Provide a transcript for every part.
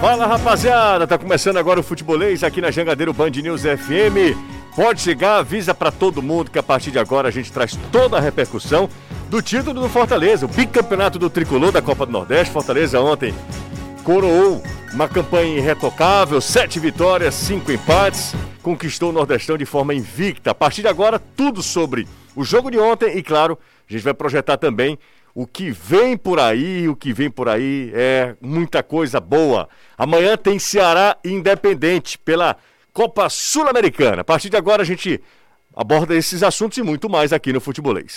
Fala rapaziada, tá começando agora o futebolês aqui na Jangadeiro Band News FM. Pode chegar, avisa para todo mundo que a partir de agora a gente traz toda a repercussão do título do Fortaleza, o bicampeonato do tricolor da Copa do Nordeste. Fortaleza ontem coroou uma campanha irretocável, sete vitórias, cinco empates, conquistou o Nordestão de forma invicta. A partir de agora, tudo sobre o jogo de ontem e, claro, a gente vai projetar também o que vem por aí, o que vem por aí é muita coisa boa. Amanhã tem Ceará Independente pela Copa Sul-Americana. A partir de agora a gente aborda esses assuntos e muito mais aqui no Futebolês.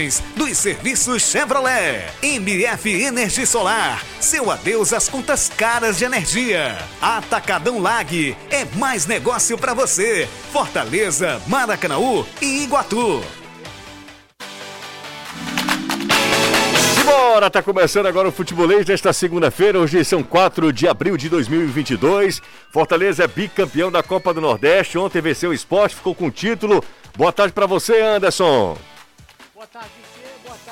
vantagens dos serviços Chevrolet. MF Energia Solar. Seu adeus às contas caras de energia. Atacadão Lag. É mais negócio para você. Fortaleza, Maracanaú e Iguatu. Bora, tá começando agora o futebolês desta segunda-feira. Hoje são 4 de abril de 2022. Fortaleza é bicampeão da Copa do Nordeste. Ontem venceu o esporte, ficou com o título. Boa tarde para você, Anderson.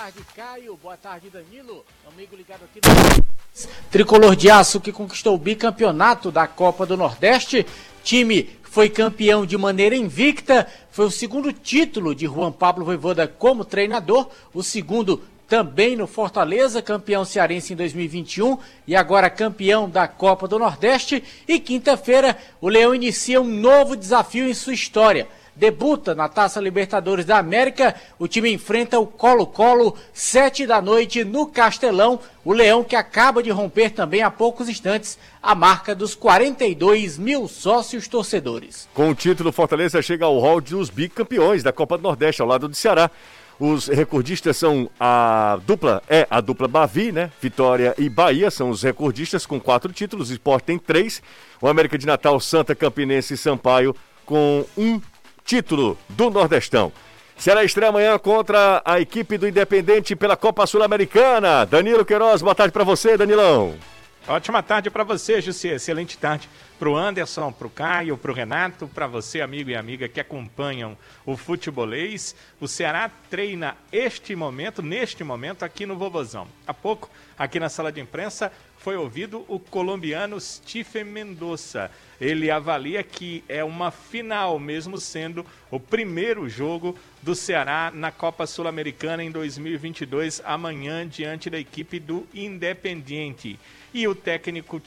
Tarde, Caio. Boa tarde, Danilo. Amigo ligado aqui no... Tricolor de Aço que conquistou o bicampeonato da Copa do Nordeste. Time foi campeão de maneira invicta. Foi o segundo título de Juan Pablo Voivoda como treinador. O segundo também no Fortaleza, campeão cearense em 2021 e agora campeão da Copa do Nordeste. E quinta-feira, o Leão inicia um novo desafio em sua história debuta na Taça Libertadores da América. O time enfrenta o Colo-Colo, sete da noite no Castelão. O Leão que acaba de romper também há poucos instantes a marca dos 42 mil sócios torcedores. Com o título, Fortaleza chega ao hall dos bicampeões da Copa do Nordeste, ao lado do Ceará. Os recordistas são a dupla, é a dupla Bavi, né? Vitória e Bahia são os recordistas com quatro títulos. O Sport tem três. O América de Natal, Santa Campinense e Sampaio com um título do Nordestão. Será estreia amanhã contra a equipe do Independente pela Copa Sul-Americana. Danilo Queiroz, boa tarde para você, Danilão. Ótima tarde para você, Jussi. Excelente tarde para o Anderson, para o Caio, para o Renato, para você, amigo e amiga que acompanham o futebolês. O Ceará treina este momento, neste momento, aqui no Vovozão. Há pouco, aqui na sala de imprensa, foi ouvido o colombiano Stephen Mendonça. Ele avalia que é uma final, mesmo sendo o primeiro jogo do Ceará na Copa Sul-Americana em 2022, amanhã, diante da equipe do Independiente. E o técnico,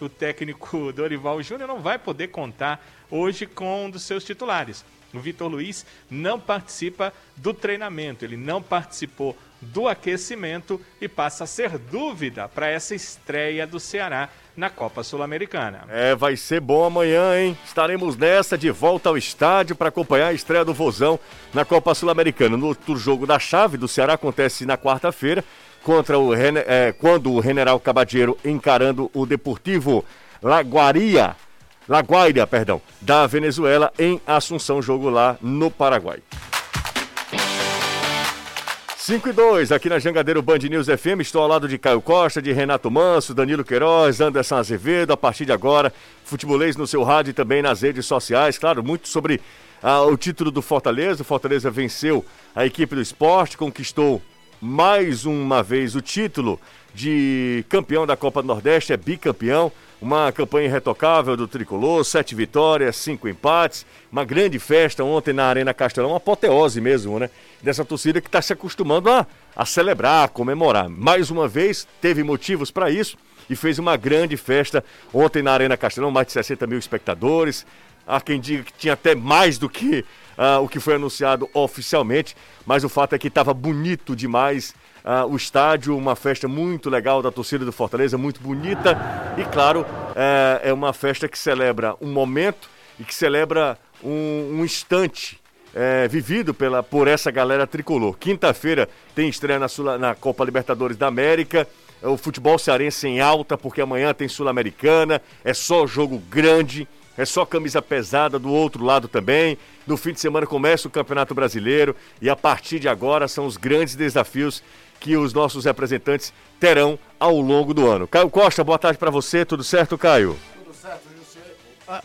o técnico Dorival Júnior não vai poder contar hoje com um dos seus titulares. O Vitor Luiz não participa do treinamento, ele não participou do aquecimento e passa a ser dúvida para essa estreia do Ceará na Copa Sul-Americana. É, vai ser bom amanhã, hein? Estaremos nessa de volta ao estádio para acompanhar a estreia do Vozão na Copa Sul-Americana. No outro jogo da chave do Ceará acontece na quarta-feira, contra o é, quando o General Cabadeiro encarando o Deportivo Laguaria, Laguaira, perdão, da Venezuela em Assunção, jogo lá no Paraguai. 5 e 2, aqui na Jangadeiro Band News FM, estou ao lado de Caio Costa, de Renato Manso, Danilo Queiroz, Anderson Azevedo, a partir de agora, futebolês no seu rádio e também nas redes sociais, claro, muito sobre ah, o título do Fortaleza, o Fortaleza venceu a equipe do esporte, conquistou mais uma vez o título de campeão da Copa do Nordeste, é bicampeão, uma campanha irretocável do Tricolor, sete vitórias, cinco empates, uma grande festa ontem na Arena Castelão, uma apoteose mesmo, né? Dessa torcida que está se acostumando a, a celebrar, a comemorar. Mais uma vez, teve motivos para isso e fez uma grande festa ontem na Arena Castelão, mais de 60 mil espectadores. Há quem diga que tinha até mais do que uh, o que foi anunciado oficialmente, mas o fato é que estava bonito demais uh, o estádio, uma festa muito legal da torcida do Fortaleza, muito bonita. E claro, uh, é uma festa que celebra um momento e que celebra um, um instante é, vivido pela, por essa galera tricolor. Quinta-feira tem estreia na, na Copa Libertadores da América. o futebol cearense em alta, porque amanhã tem Sul-Americana, é só jogo grande, é só camisa pesada do outro lado também. No fim de semana começa o Campeonato Brasileiro e a partir de agora são os grandes desafios que os nossos representantes terão ao longo do ano. Caio Costa, boa tarde para você, tudo certo, Caio? Tudo certo, José. Ah.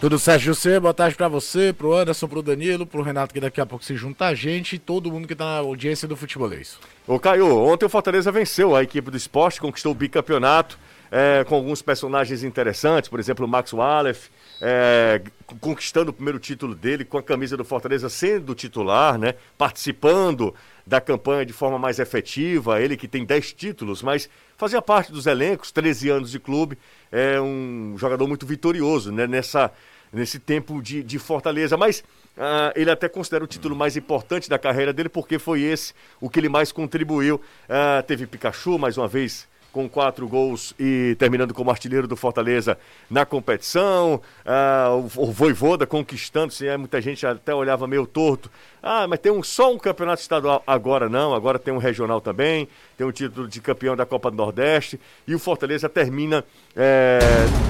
Tudo certo, José. Boa tarde para você, pro Anderson, pro Danilo, pro Renato que daqui a pouco se junta a gente e todo mundo que tá na audiência do futebolês. Ô Caio, ontem o Fortaleza venceu a equipe do esporte, conquistou o bicampeonato, é, com alguns personagens interessantes, por exemplo, o Max Wallace, é, conquistando o primeiro título dele com a camisa do Fortaleza sendo titular, né? Participando da campanha de forma mais efetiva, ele que tem 10 títulos, mas fazia parte dos elencos, 13 anos de clube, é um jogador muito vitorioso né? Nessa, nesse tempo de, de Fortaleza. Mas Uh, ele até considera o título mais importante da carreira dele, porque foi esse o que ele mais contribuiu. Uh, teve Pikachu, mais uma vez, com quatro gols e terminando como artilheiro do Fortaleza na competição. Uh, o, Voivoda conquistando-se, é, muita gente até olhava meio torto. Ah, mas tem um, só um campeonato estadual agora não, agora tem um regional também, tem o título de campeão da Copa do Nordeste e o Fortaleza termina é,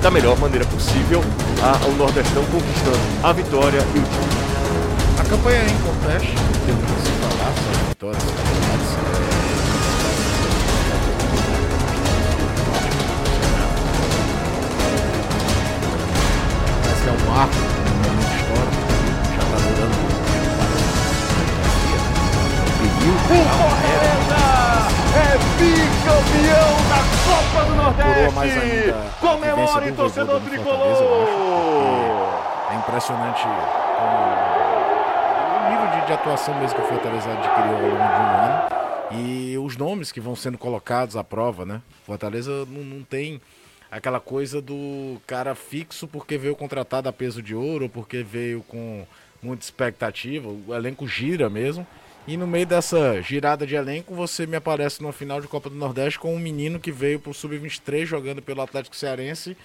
da melhor maneira possível a, o Nordestão conquistando a vitória e o título. A campanha é importante, temos que se falar vitórias momento histórico, já está durando é bicampeão da Copa do Nordeste! Comemore, torcedor tricolor! É impressionante como de atuação mesmo que o Fortaleza adquiriu ao longo de um ano. E os nomes que vão sendo colocados à prova, né? Fortaleza não, não tem aquela coisa do cara fixo porque veio contratado a peso de ouro, ou porque veio com muita expectativa. O elenco gira mesmo. E no meio dessa girada de elenco, você me aparece no final de Copa do Nordeste com um menino que veio pro Sub-23 jogando pelo Atlético Cearense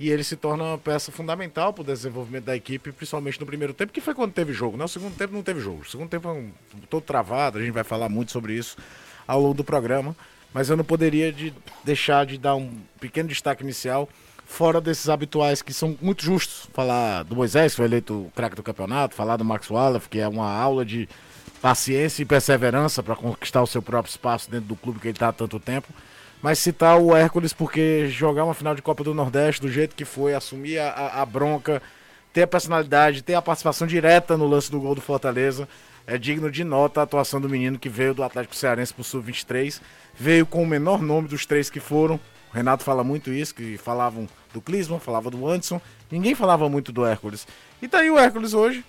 e ele se torna uma peça fundamental para o desenvolvimento da equipe, principalmente no primeiro tempo, que foi quando teve jogo. No segundo tempo não teve jogo. O segundo tempo foi todo travado, a gente vai falar muito sobre isso ao longo do programa. Mas eu não poderia de deixar de dar um pequeno destaque inicial, fora desses habituais que são muito justos. Falar do Moisés, que foi eleito o craque do campeonato, falar do Max Wallace, que é uma aula de paciência e perseverança para conquistar o seu próprio espaço dentro do clube que ele está há tanto tempo mas citar o Hércules porque jogar uma final de Copa do Nordeste do jeito que foi, assumir a, a, bronca, ter a personalidade, ter a participação direta no lance do gol do Fortaleza, é digno de nota a atuação do menino que veio do Atlético Cearense pro Sub-23, veio com o menor nome dos três que foram. O Renato fala muito isso, que falavam do Clisman, falava do Anderson, ninguém falava muito do Hércules. E tá aí o Hércules hoje,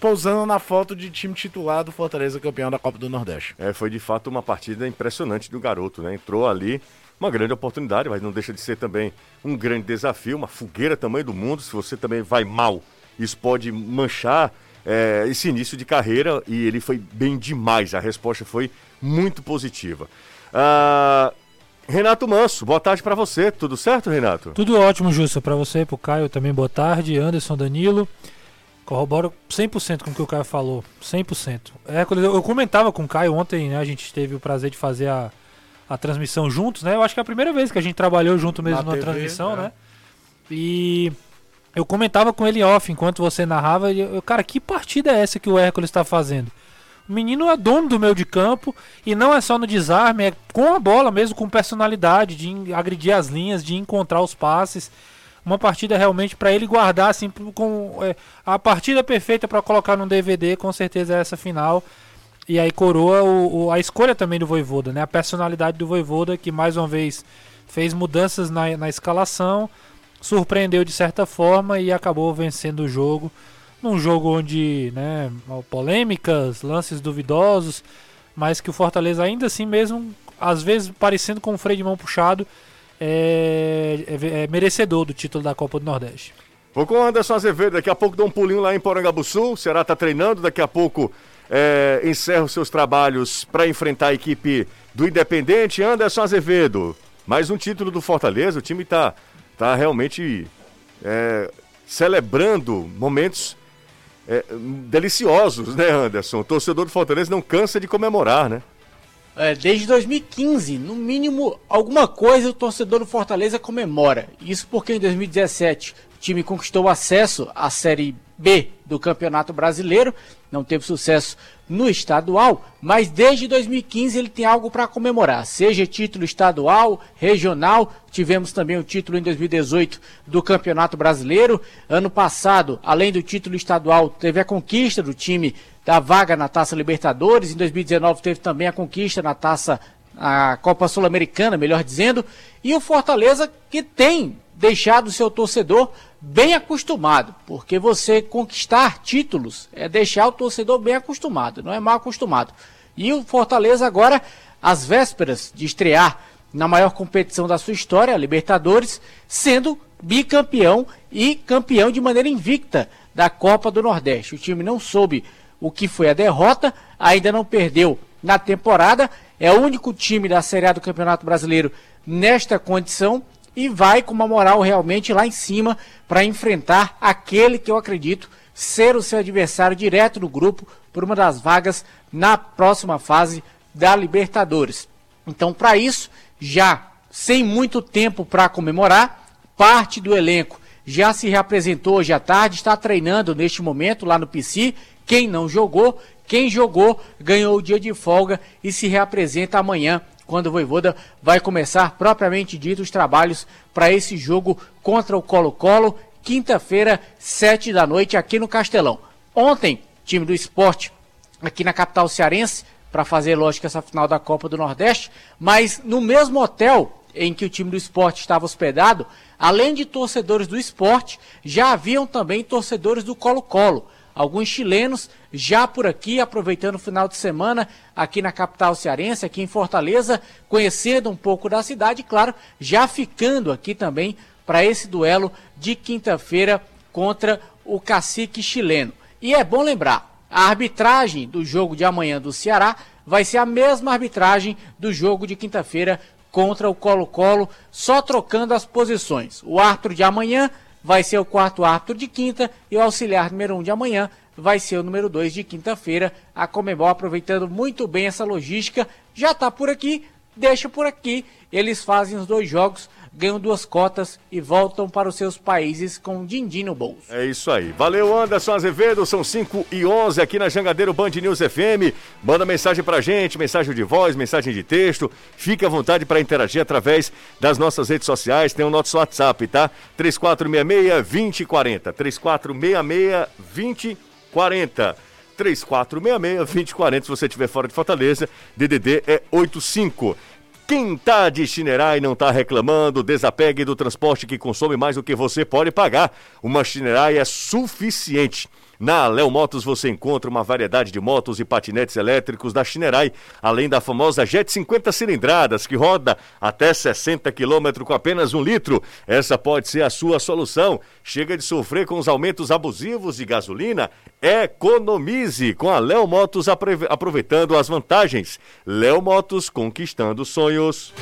pousando na foto de time titular do Fortaleza campeão da Copa do Nordeste. É, foi de fato uma partida impressionante do garoto, né? Entrou ali, uma grande oportunidade, mas não deixa de ser também um grande desafio, uma fogueira tamanho do mundo. Se você também vai mal, isso pode manchar é, esse início de carreira e ele foi bem demais. A resposta foi muito positiva. Ah, Renato Manso, boa tarde para você. Tudo certo, Renato? Tudo ótimo, Justa. Para você, para o Caio também, boa tarde. Anderson, Danilo. Corroboro 100% com o que o Caio falou, 100%. É, eu comentava com o Caio ontem, né, a gente teve o prazer de fazer a, a transmissão juntos, né? Eu acho que é a primeira vez que a gente trabalhou junto mesmo na, na TV, transmissão, é. né? E eu comentava com ele off enquanto você narrava, e eu, cara, que partida é essa que o Hércules está fazendo? O menino é dono do meio de campo e não é só no desarme, é com a bola mesmo, com personalidade, de agredir as linhas, de encontrar os passes uma partida realmente para ele guardar assim com é, a partida perfeita para colocar no DVD, com certeza é essa final. E aí coroa o, o, a escolha também do Voivoda, né? A personalidade do Voivoda que mais uma vez fez mudanças na, na escalação, surpreendeu de certa forma e acabou vencendo o jogo. Num jogo onde, né, polêmicas, lances duvidosos, mas que o Fortaleza ainda assim mesmo, às vezes parecendo com o freio de mão puxado, é, é, é merecedor do título da Copa do Nordeste. Vou com o Anderson Azevedo, daqui a pouco dá um pulinho lá em Porangabuçu, o Ceará está treinando, daqui a pouco é, encerra os seus trabalhos para enfrentar a equipe do Independente. Anderson Azevedo, mais um título do Fortaleza, o time está tá realmente é, celebrando momentos é, deliciosos, né, Anderson? O torcedor do Fortaleza não cansa de comemorar, né? é, desde 2015, no mínimo, alguma coisa o torcedor do Fortaleza comemora. Isso porque em 2017 o time conquistou acesso à Série B do Campeonato Brasileiro, não teve sucesso no estadual, mas desde 2015 ele tem algo para comemorar, seja título estadual, regional, tivemos também o título em 2018 do Campeonato Brasileiro. Ano passado, além do título estadual, teve a conquista do time da vaga na Taça Libertadores. Em 2019 teve também a conquista na Taça a Copa Sul-Americana, melhor dizendo, e o Fortaleza que tem deixado o seu torcedor bem acostumado, porque você conquistar títulos é deixar o torcedor bem acostumado, não é mal acostumado. E o Fortaleza agora, às vésperas de estrear na maior competição da sua história, a Libertadores, sendo bicampeão e campeão de maneira invicta da Copa do Nordeste. O time não soube o que foi a derrota, ainda não perdeu na temporada, é o único time da Série A do Campeonato Brasileiro nesta condição e vai com uma moral realmente lá em cima para enfrentar aquele que eu acredito ser o seu adversário direto no grupo por uma das vagas na próxima fase da Libertadores. Então, para isso, já sem muito tempo para comemorar, parte do elenco já se reapresentou hoje à tarde, está treinando neste momento lá no PC. Quem não jogou, quem jogou ganhou o dia de folga e se reapresenta amanhã quando o Voivoda vai começar propriamente dito os trabalhos para esse jogo contra o Colo-Colo, quinta-feira, sete da noite, aqui no Castelão. Ontem, time do esporte aqui na capital cearense, para fazer, lógico, essa final da Copa do Nordeste, mas no mesmo hotel em que o time do esporte estava hospedado, além de torcedores do esporte, já haviam também torcedores do Colo-Colo alguns chilenos já por aqui, aproveitando o final de semana aqui na capital cearense, aqui em Fortaleza, conhecendo um pouco da cidade, claro, já ficando aqui também para esse duelo de quinta-feira contra o cacique chileno. E é bom lembrar, a arbitragem do jogo de amanhã do Ceará vai ser a mesma arbitragem do jogo de quinta-feira contra o Colo-Colo, só trocando as posições. O árbitro de amanhã vai ser o quarto árbitro de quinta e o auxiliar número um de amanhã vai ser o número dois de quinta-feira. A Comebol aproveitando muito bem essa logística, já está por aqui, deixa por aqui. Eles fazem os dois jogos ganham duas cotas e voltam para os seus países com din-din no bolso. É isso aí. Valeu, Anderson Azevedo. São 5 e 11 aqui na Jangadeiro Band News FM. Manda mensagem pra gente, mensagem de voz, mensagem de texto. Fique à vontade para interagir através das nossas redes sociais. Tem o nosso WhatsApp, tá? 3466-2040. 3466-2040. 3466-2040. Se você estiver fora de Fortaleza, DDD é 85. Quem tá de Chinerai não tá reclamando, desapegue do transporte que consome mais do que você pode pagar. Uma Chinerai é suficiente. Na Léo Motos você encontra uma variedade de motos e patinetes elétricos da Chinerai, além da famosa Jet 50 cilindradas, que roda até 60 km com apenas um litro. Essa pode ser a sua solução. Chega de sofrer com os aumentos abusivos de gasolina? Economize com a Léo Motos aproveitando as vantagens. Léo Motos conquistando sonhos.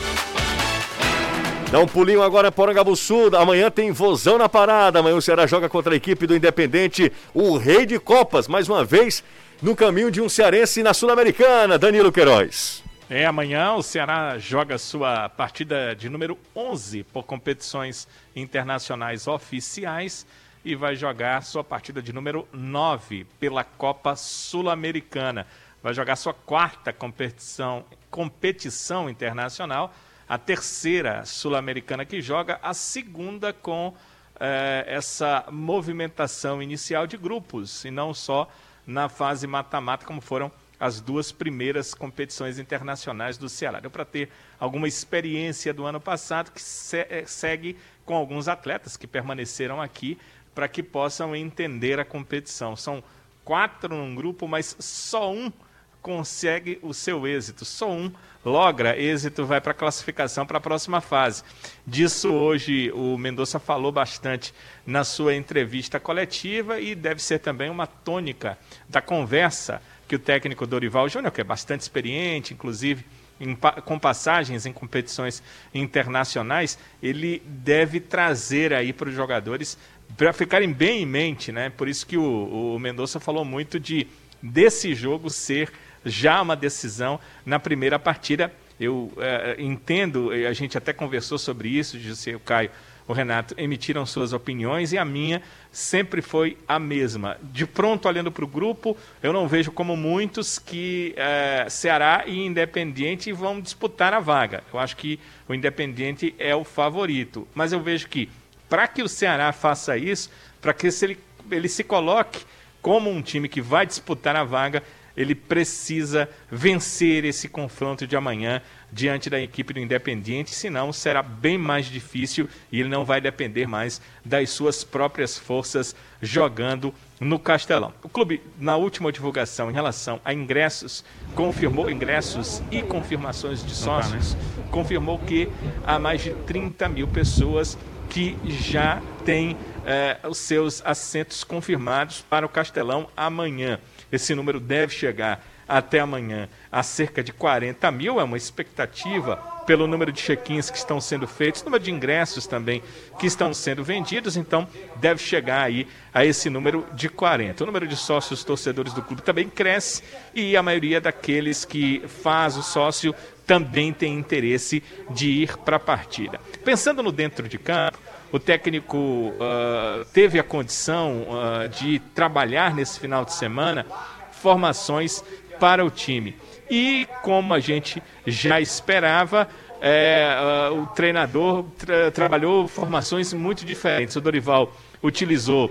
Dá um pulinho agora para o Sul. Amanhã tem vozão na parada. Amanhã o Ceará joga contra a equipe do Independente, o Rei de Copas, mais uma vez no caminho de um cearense na Sul-Americana. Danilo Queiroz. É, amanhã o Ceará joga sua partida de número 11 por competições internacionais oficiais e vai jogar sua partida de número 9 pela Copa Sul-Americana. Vai jogar sua quarta competição, competição internacional a terceira sul-americana que joga, a segunda com eh, essa movimentação inicial de grupos, e não só na fase mata-mata, como foram as duas primeiras competições internacionais do Ceará. Deu para ter alguma experiência do ano passado que se eh, segue com alguns atletas que permaneceram aqui para que possam entender a competição. São quatro num grupo, mas só um consegue o seu êxito. Só um logra êxito, vai para a classificação para a próxima fase. Disso hoje o Mendonça falou bastante na sua entrevista coletiva e deve ser também uma tônica da conversa que o técnico Dorival Júnior, que é bastante experiente, inclusive em, com passagens em competições internacionais, ele deve trazer aí para os jogadores para ficarem bem em mente, né? Por isso que o, o Mendonça falou muito de desse jogo ser já uma decisão na primeira partida. Eu é, entendo, a gente até conversou sobre isso, José, o Caio, o Renato, emitiram suas opiniões e a minha sempre foi a mesma. De pronto, olhando para o grupo, eu não vejo como muitos que é, Ceará e Independiente vão disputar a vaga. Eu acho que o Independiente é o favorito. Mas eu vejo que, para que o Ceará faça isso, para que ele, ele se coloque como um time que vai disputar a vaga, ele precisa vencer esse confronto de amanhã diante da equipe do Independiente, senão será bem mais difícil e ele não vai depender mais das suas próprias forças jogando no Castelão. O clube, na última divulgação em relação a ingressos, confirmou ingressos e confirmações de sócios, confirmou que há mais de 30 mil pessoas que já têm eh, os seus assentos confirmados para o Castelão amanhã. Esse número deve chegar até amanhã a cerca de 40 mil, é uma expectativa pelo número de check-ins que estão sendo feitos, número de ingressos também que estão sendo vendidos, então deve chegar aí a esse número de 40. O número de sócios torcedores do clube também cresce e a maioria daqueles que faz o sócio também tem interesse de ir para a partida. Pensando no dentro de campo, o técnico uh, teve a condição uh, de trabalhar nesse final de semana formações para o time. E como a gente já esperava, é, uh, o treinador tra trabalhou formações muito diferentes. O Dorival utilizou,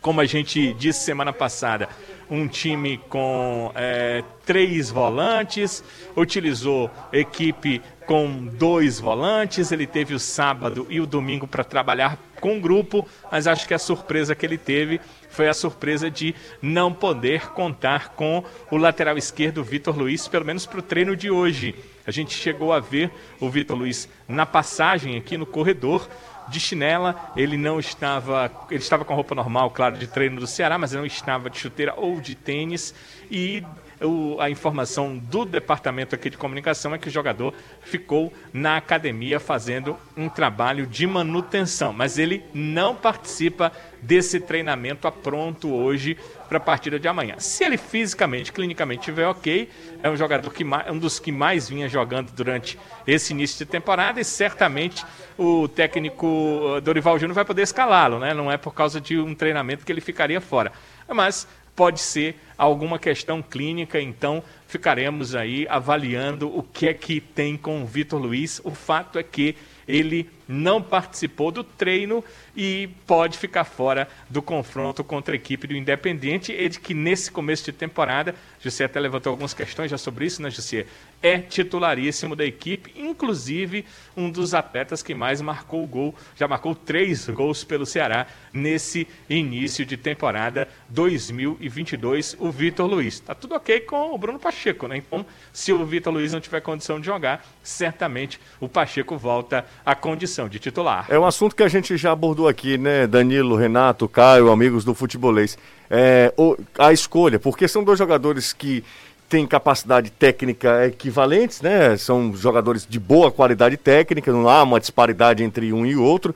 como a gente disse semana passada, um time com é, três volantes, utilizou equipe com dois volantes. Ele teve o sábado e o domingo para trabalhar com o grupo, mas acho que a surpresa que ele teve foi a surpresa de não poder contar com o lateral esquerdo Vitor Luiz, pelo menos para o treino de hoje. A gente chegou a ver o Vitor Luiz na passagem aqui no corredor de chinela, ele não estava, ele estava com roupa normal, claro, de treino do Ceará, mas não estava de chuteira ou de tênis e o, a informação do departamento aqui de comunicação é que o jogador ficou na academia fazendo um trabalho de manutenção, mas ele não participa desse treinamento a pronto hoje para a partida de amanhã. Se ele fisicamente, clinicamente estiver ok, é um jogador que um dos que mais vinha jogando durante esse início de temporada e certamente o técnico uh, Dorival Júnior vai poder escalá-lo, né? Não é por causa de um treinamento que ele ficaria fora. Mas pode ser alguma questão clínica, então ficaremos aí avaliando o que é que tem com o Vitor Luiz. O fato é que ele não participou do treino e pode ficar fora do confronto contra a equipe do Independente. Ele que nesse começo de temporada, José até levantou algumas questões já sobre isso, né, José? É titularíssimo da equipe, inclusive um dos atletas que mais marcou o gol, já marcou três gols pelo Ceará nesse início de temporada 2022, o Vitor Luiz. Tá tudo ok com o Bruno Pacheco, né? Então, se o Vitor Luiz não tiver condição de jogar, certamente o Pacheco volta à condição de titular. É um assunto que a gente já abordou aqui, né, Danilo, Renato, Caio, amigos do futebolês. É, a escolha, porque são dois jogadores que têm capacidade técnica equivalentes, né? São jogadores de boa qualidade técnica, não há uma disparidade entre um e outro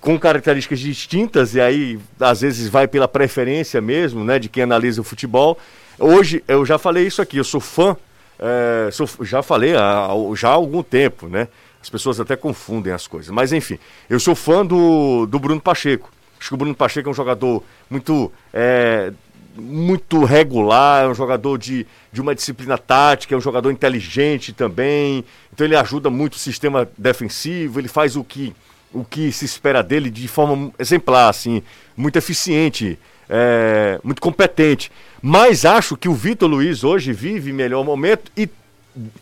com características distintas e aí às vezes vai pela preferência mesmo, né, de quem analisa o futebol. Hoje eu já falei isso aqui, eu sou fã, é, sou, já falei há, já há algum tempo, né? As pessoas até confundem as coisas. Mas enfim, eu sou fã do, do Bruno Pacheco. Acho que o Bruno Pacheco é um jogador muito, é, muito regular, é um jogador de, de uma disciplina tática, é um jogador inteligente também. Então ele ajuda muito o sistema defensivo, ele faz o que, o que se espera dele de forma exemplar, assim, muito eficiente, é, muito competente. Mas acho que o Vitor Luiz hoje vive melhor momento e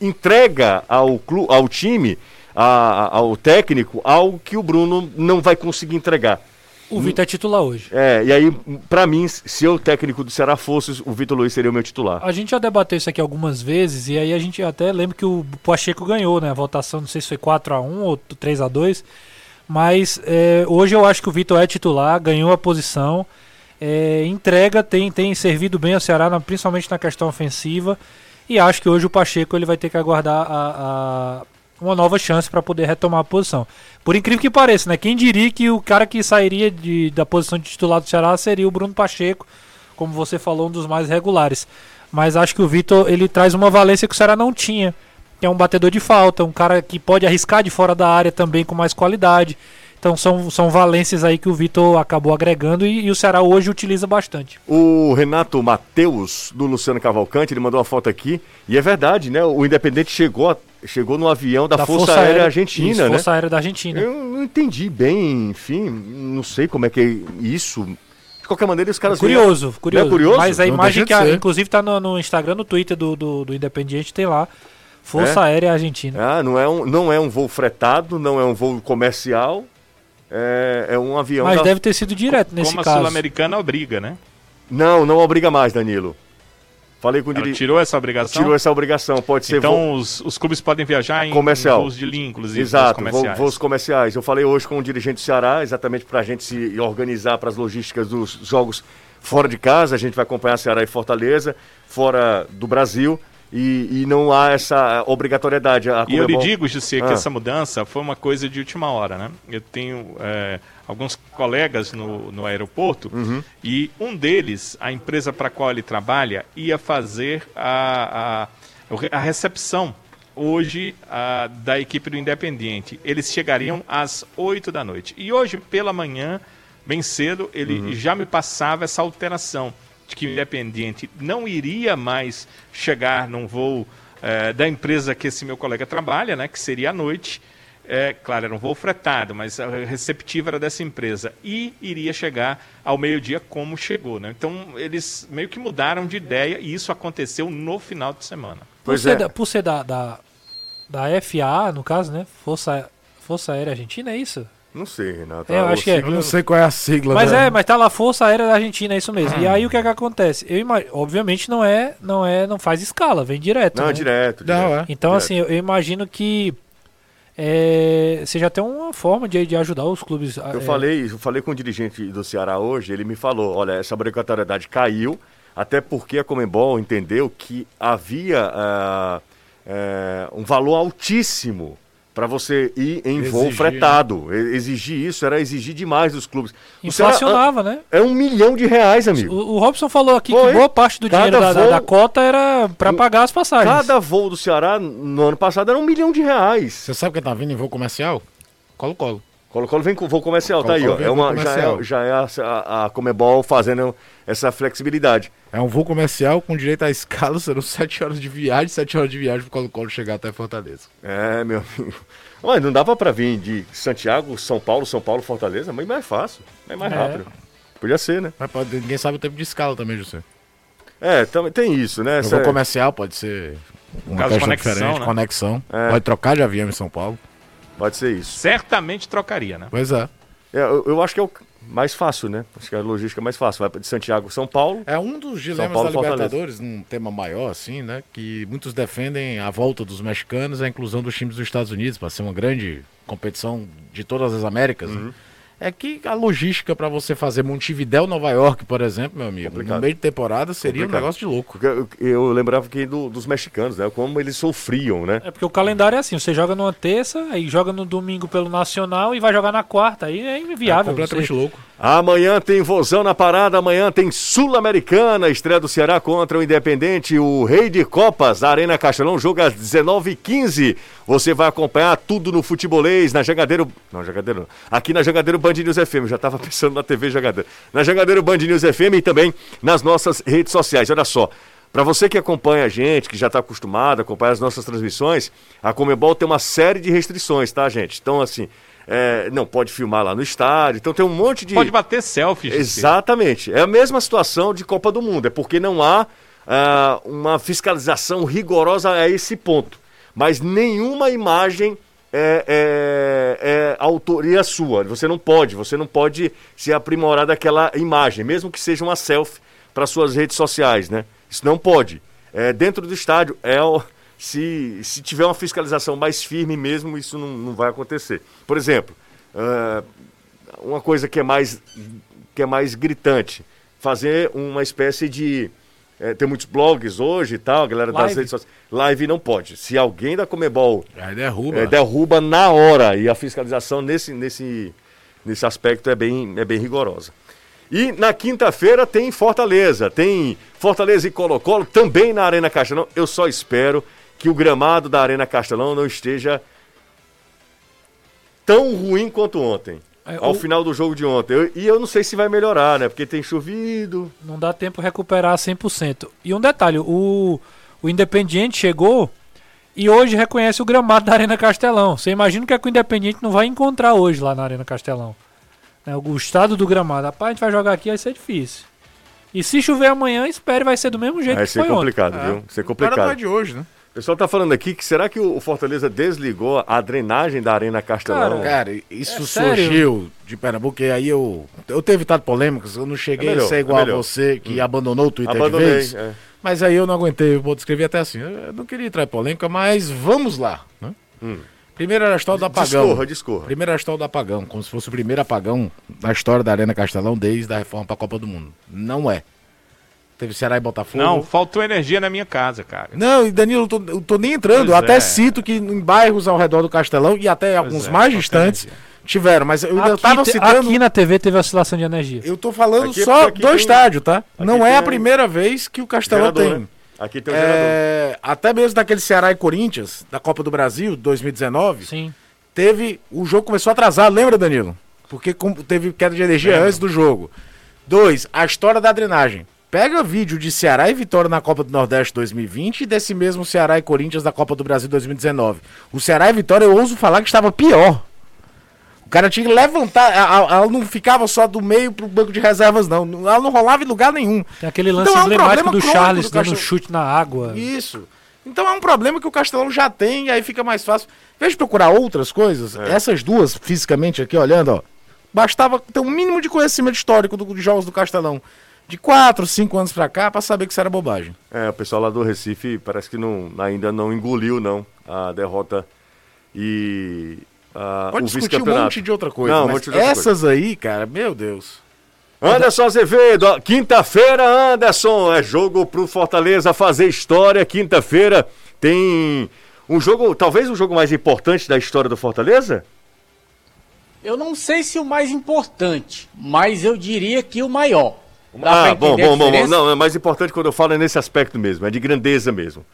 entrega ao, clube, ao time a, ao técnico algo que o Bruno não vai conseguir entregar. O Vitor é titular hoje. É, e aí, para mim, se o técnico do Ceará fosse, o Vitor Luiz seria o meu titular. A gente já debateu isso aqui algumas vezes, e aí a gente até lembra que o Pacheco ganhou, né? A votação, não sei se foi 4x1 ou 3x2. Mas é, hoje eu acho que o Vitor é titular, ganhou a posição. É, entrega, tem, tem servido bem ao Ceará, principalmente na questão ofensiva. E acho que hoje o Pacheco ele vai ter que aguardar a, a uma nova chance para poder retomar a posição. Por incrível que pareça, né? Quem diria que o cara que sairia de, da posição de titular do Ceará seria o Bruno Pacheco, como você falou, um dos mais regulares. Mas acho que o Vitor ele traz uma valência que o Ceará não tinha. Que é um batedor de falta, um cara que pode arriscar de fora da área também com mais qualidade. Então são, são valências aí que o Vitor acabou agregando e, e, o Ceará hoje utiliza bastante. O Renato Mateus, do Luciano Cavalcante, ele mandou uma foto aqui, e é verdade, né? O Independente chegou, chegou no avião da, da Força, Força, Aérea, Argentina, isso, né? Força Aérea da Argentina. Eu não entendi bem, enfim, não sei como é que é isso. De qualquer maneira, os caras. Curioso, vêm... curioso. É curioso. Mas a imagem que, a, inclusive, tá no, no, Instagram, no Twitter do, do, do Independiente, tem lá. Força é? Aérea Argentina. Ah, não é, um, não é um voo fretado, não é um voo comercial. É, é um avião. Mas da... deve ter sido direto nesse Como caso. Como a Sul-Americana obriga, né? Não, não obriga mais, Danilo. Falei com o dirigente. Tirou essa obrigação? Tirou essa obrigação, pode ser. Então os, os clubes podem viajar em, Comercial. voos de linha, inclusive. Exato, voos comerciais. voos comerciais. Eu falei hoje com o dirigente do Ceará, exatamente para a gente se organizar para as logísticas dos jogos fora de casa. A gente vai acompanhar Ceará e Fortaleza, fora do Brasil. E, e, não há essa obrigatoriedade. e eu lhe digo, Jussi, ah. que essa mudança foi uma coisa de última hora, né? Eu tenho é, alguns colegas no, no aeroporto uhum. e um deles, a empresa para a qual ele trabalha, ia fazer a, a, a recepção hoje a, da equipe do Independiente. Eles chegariam às 8 da noite. E hoje, pela manhã, bem cedo, ele uhum. já me passava essa alteração de que o Independiente não iria mais chegar num voo é, da empresa que esse meu colega trabalha, né, que seria à noite. É, claro, era um voo fretado, mas a receptiva era dessa empresa. E iria chegar ao meio-dia como chegou. Né? Então, eles meio que mudaram de ideia e isso aconteceu no final de semana. Pois por, é. ser da, por ser da, da, da FAA, no caso, né? Força, Força Aérea Argentina, é isso? Não sei, Renato. É, eu acho que é. Eu não sei qual é a sigla. Mas é, mas tá lá Força Aérea da Argentina, é isso mesmo. E aí o que é que acontece? Eu imagino, obviamente não é, não é, não faz escala, vem direto. Não, né? direto, direto. Não, é. Então direto. assim, eu, eu, imagino que é, seja até uma forma de, de ajudar os clubes. Eu é... falei, eu falei com o dirigente do Ceará hoje, ele me falou, olha, essa obrigatoriedade caiu, até porque a Comembol entendeu que havia uh, uh, um valor altíssimo para você ir em exigir, voo né? fretado. Né? Exigir isso era exigir demais dos clubes. Inflacionava, né? É um milhão de reais, amigo. O, o Robson falou aqui Foi. que boa parte do cada dinheiro voo, da, da, cota era para pagar as passagens. Cada voo do Ceará no ano passado era um milhão de reais. Você sabe quem tá vindo em voo comercial? Colo-Colo. Colo-Colo vem com voo comercial, Colo -Colo tá aí, ó. É uma, já é, já é a, a, a Comebol fazendo essa flexibilidade. É um voo comercial com direito à escala, serão 7 horas de viagem, 7 horas de viagem pro Colo-Colo chegar até Fortaleza. É, meu amigo. Mas não dava para vir de Santiago, São Paulo, São Paulo, Fortaleza, mas mais fácil, é mais é. rápido. Podia ser, né? Mas pode, ninguém sabe o tempo de escala também, José. É, também tem isso, né? No voo comercial pode ser uma Caso conexão, diferente, né? conexão. É. Pode trocar de avião em São Paulo. Pode ser isso. Certamente trocaria, né? Pois é. é eu, eu acho que é o mais fácil, né? Acho que é a logística é mais fácil. Vai de Santiago, São Paulo. É um dos dilemas Paulo, da Libertadores, um tema maior, assim, né? Que muitos defendem a volta dos mexicanos, a inclusão dos times dos Estados Unidos, para ser uma grande competição de todas as Américas. Né? Uhum. Né? É que a logística para você fazer Montevidéu, Nova York, por exemplo, meu amigo, Complicado. no meio de temporada seria Complicado. um negócio de louco. Eu, eu lembrava que do, dos mexicanos, né? Como eles sofriam, né? É porque o calendário é assim, você joga numa terça, aí joga no domingo pelo Nacional e vai jogar na quarta, aí é inviável. É completamente louco. Amanhã tem vozão na parada, amanhã tem Sul-Americana, estreia do Ceará contra o Independente, o Rei de Copas, da Arena Castelão, jogo às 19h15. Você vai acompanhar tudo no futebolês, na Jangadeiro. Não, Jangadeiro não. Aqui na Jangadeiro Band News FM, já estava pensando na TV Jangadeiro. Na Jangadeiro Band News FM e também nas nossas redes sociais. Olha só. Para você que acompanha a gente, que já está acostumado a acompanhar as nossas transmissões, a Comebol tem uma série de restrições, tá, gente? Então, assim, é, não pode filmar lá no estádio, então tem um monte de. Pode bater selfies. Exatamente. É a mesma situação de Copa do Mundo, é porque não há uh, uma fiscalização rigorosa a esse ponto. Mas nenhuma imagem é, é, é, autoria sua. Você não pode, você não pode se aprimorar daquela imagem, mesmo que seja uma selfie para suas redes sociais, né? Isso não pode. É, dentro do estádio é o se, se tiver uma fiscalização mais firme mesmo, isso não, não vai acontecer. Por exemplo, uh, uma coisa que é mais, que é mais gritante, fazer uma espécie de. É, tem muitos blogs hoje e tal, a galera Live. das redes sociais. Live não pode. Se alguém da Comebol derruba. É, derruba na hora. E a fiscalização nesse, nesse, nesse aspecto é bem, é bem rigorosa. E na quinta-feira tem Fortaleza, tem Fortaleza e Colo-Colo também na Arena Castelão. Eu só espero que o gramado da Arena Castelão não esteja tão ruim quanto ontem. É, ao o- final do jogo de ontem. Eu- e eu não sei se vai melhorar, né? Porque tem chovido. Não dá tempo recuperar 100%. E um detalhe, o, o Independiente chegou e hoje reconhece o gramado da Arena Castelão. Você imagina o que, é que o Independiente não vai encontrar hoje lá na Arena Castelão. Né, o estado do gramado. Rapaz, a gente vai jogar aqui, vai ser difícil. E se chover amanhã, espere, vai ser do mesmo jeito Vai que ser foi ontem. complicado, É. viu? Vai ser O cara não é complicado. de hoje, né? O pessoal tá falando aqui que será que o Fortaleza desligou a drenagem da Arena Castelão? Cara, isso É surgiu de Pernambuco, e aí eu. Eu teve evitado polêmicas, eu não cheguei É melhor, a ser igual é a você, que abandonou o Twitter de Abandonei. vez. é. Mas aí eu não aguentei, eu vou descrever até assim. Eu não queria entrar em polêmica, mas vamos lá. Né? Primeiro era a história do apagão. Discorra, discorra. Primeiro era a história do apagão, como se fosse o primeiro apagão da história da Arena Castelão desde a reforma para a Copa do Mundo. Não é. Teve Ceará e Botafogo. Não, faltou energia na minha casa, cara. Não, e Danilo, eu tô, eu tô nem entrando. Pois eu até é. cito que em bairros ao redor do Castelão e até alguns é, mais distantes energia. tiveram. Mas eu ainda Aqui, tava citando. aqui na TV teve oscilação de energia. Eu tô falando Aqui só aqui do tem- estádio, tá? Não tem é a um primeira vez que o Castelão Gerador, tem. né? Aqui tem um gerador. É, até mesmo daquele Ceará e Corinthians, da Copa do Brasil, 2019, Sim. teve. O jogo começou atrasado, lembra, Danilo? Porque teve queda de energia antes do jogo. Dois, a história da drenagem. Pega vídeo de Ceará e Vitória na Copa do Nordeste 2020 e desse mesmo Ceará e Corinthians da Copa do Brasil 2019. O Ceará e Vitória, eu ouso falar que estava pior. O cara tinha que levantar, ela não ficava só do meio pro banco de reservas, não. Ela não rolava em lugar nenhum. Tem aquele lance Então é um emblemático do Charles do dando um chute na água. Isso. Então é um problema que o Castelão já tem e aí fica mais fácil. Veja de procurar outras coisas. É. Essas duas, fisicamente aqui, olhando, ó. Bastava ter um mínimo de conhecimento histórico do- dos jogos do Castelão. De 4, 5 anos pra cá, pra saber que isso era bobagem. É, o pessoal lá do Recife parece que não, ainda não engoliu, não, a derrota e a, Pode o discutir um monte de outra coisa. Não, um mas essas aí, cara, meu Deus. Anderson Azevedo, quinta-feira, Anderson, é jogo pro Fortaleza fazer história. Quinta-feira tem um jogo, talvez o jogo mais importante da história do Fortaleza? Eu não sei se o mais importante, mas eu diria que o maior. Dá ah, bom, bom, bom, bom. Não, é mais importante quando eu falo é nesse aspecto mesmo, é de grandeza mesmo.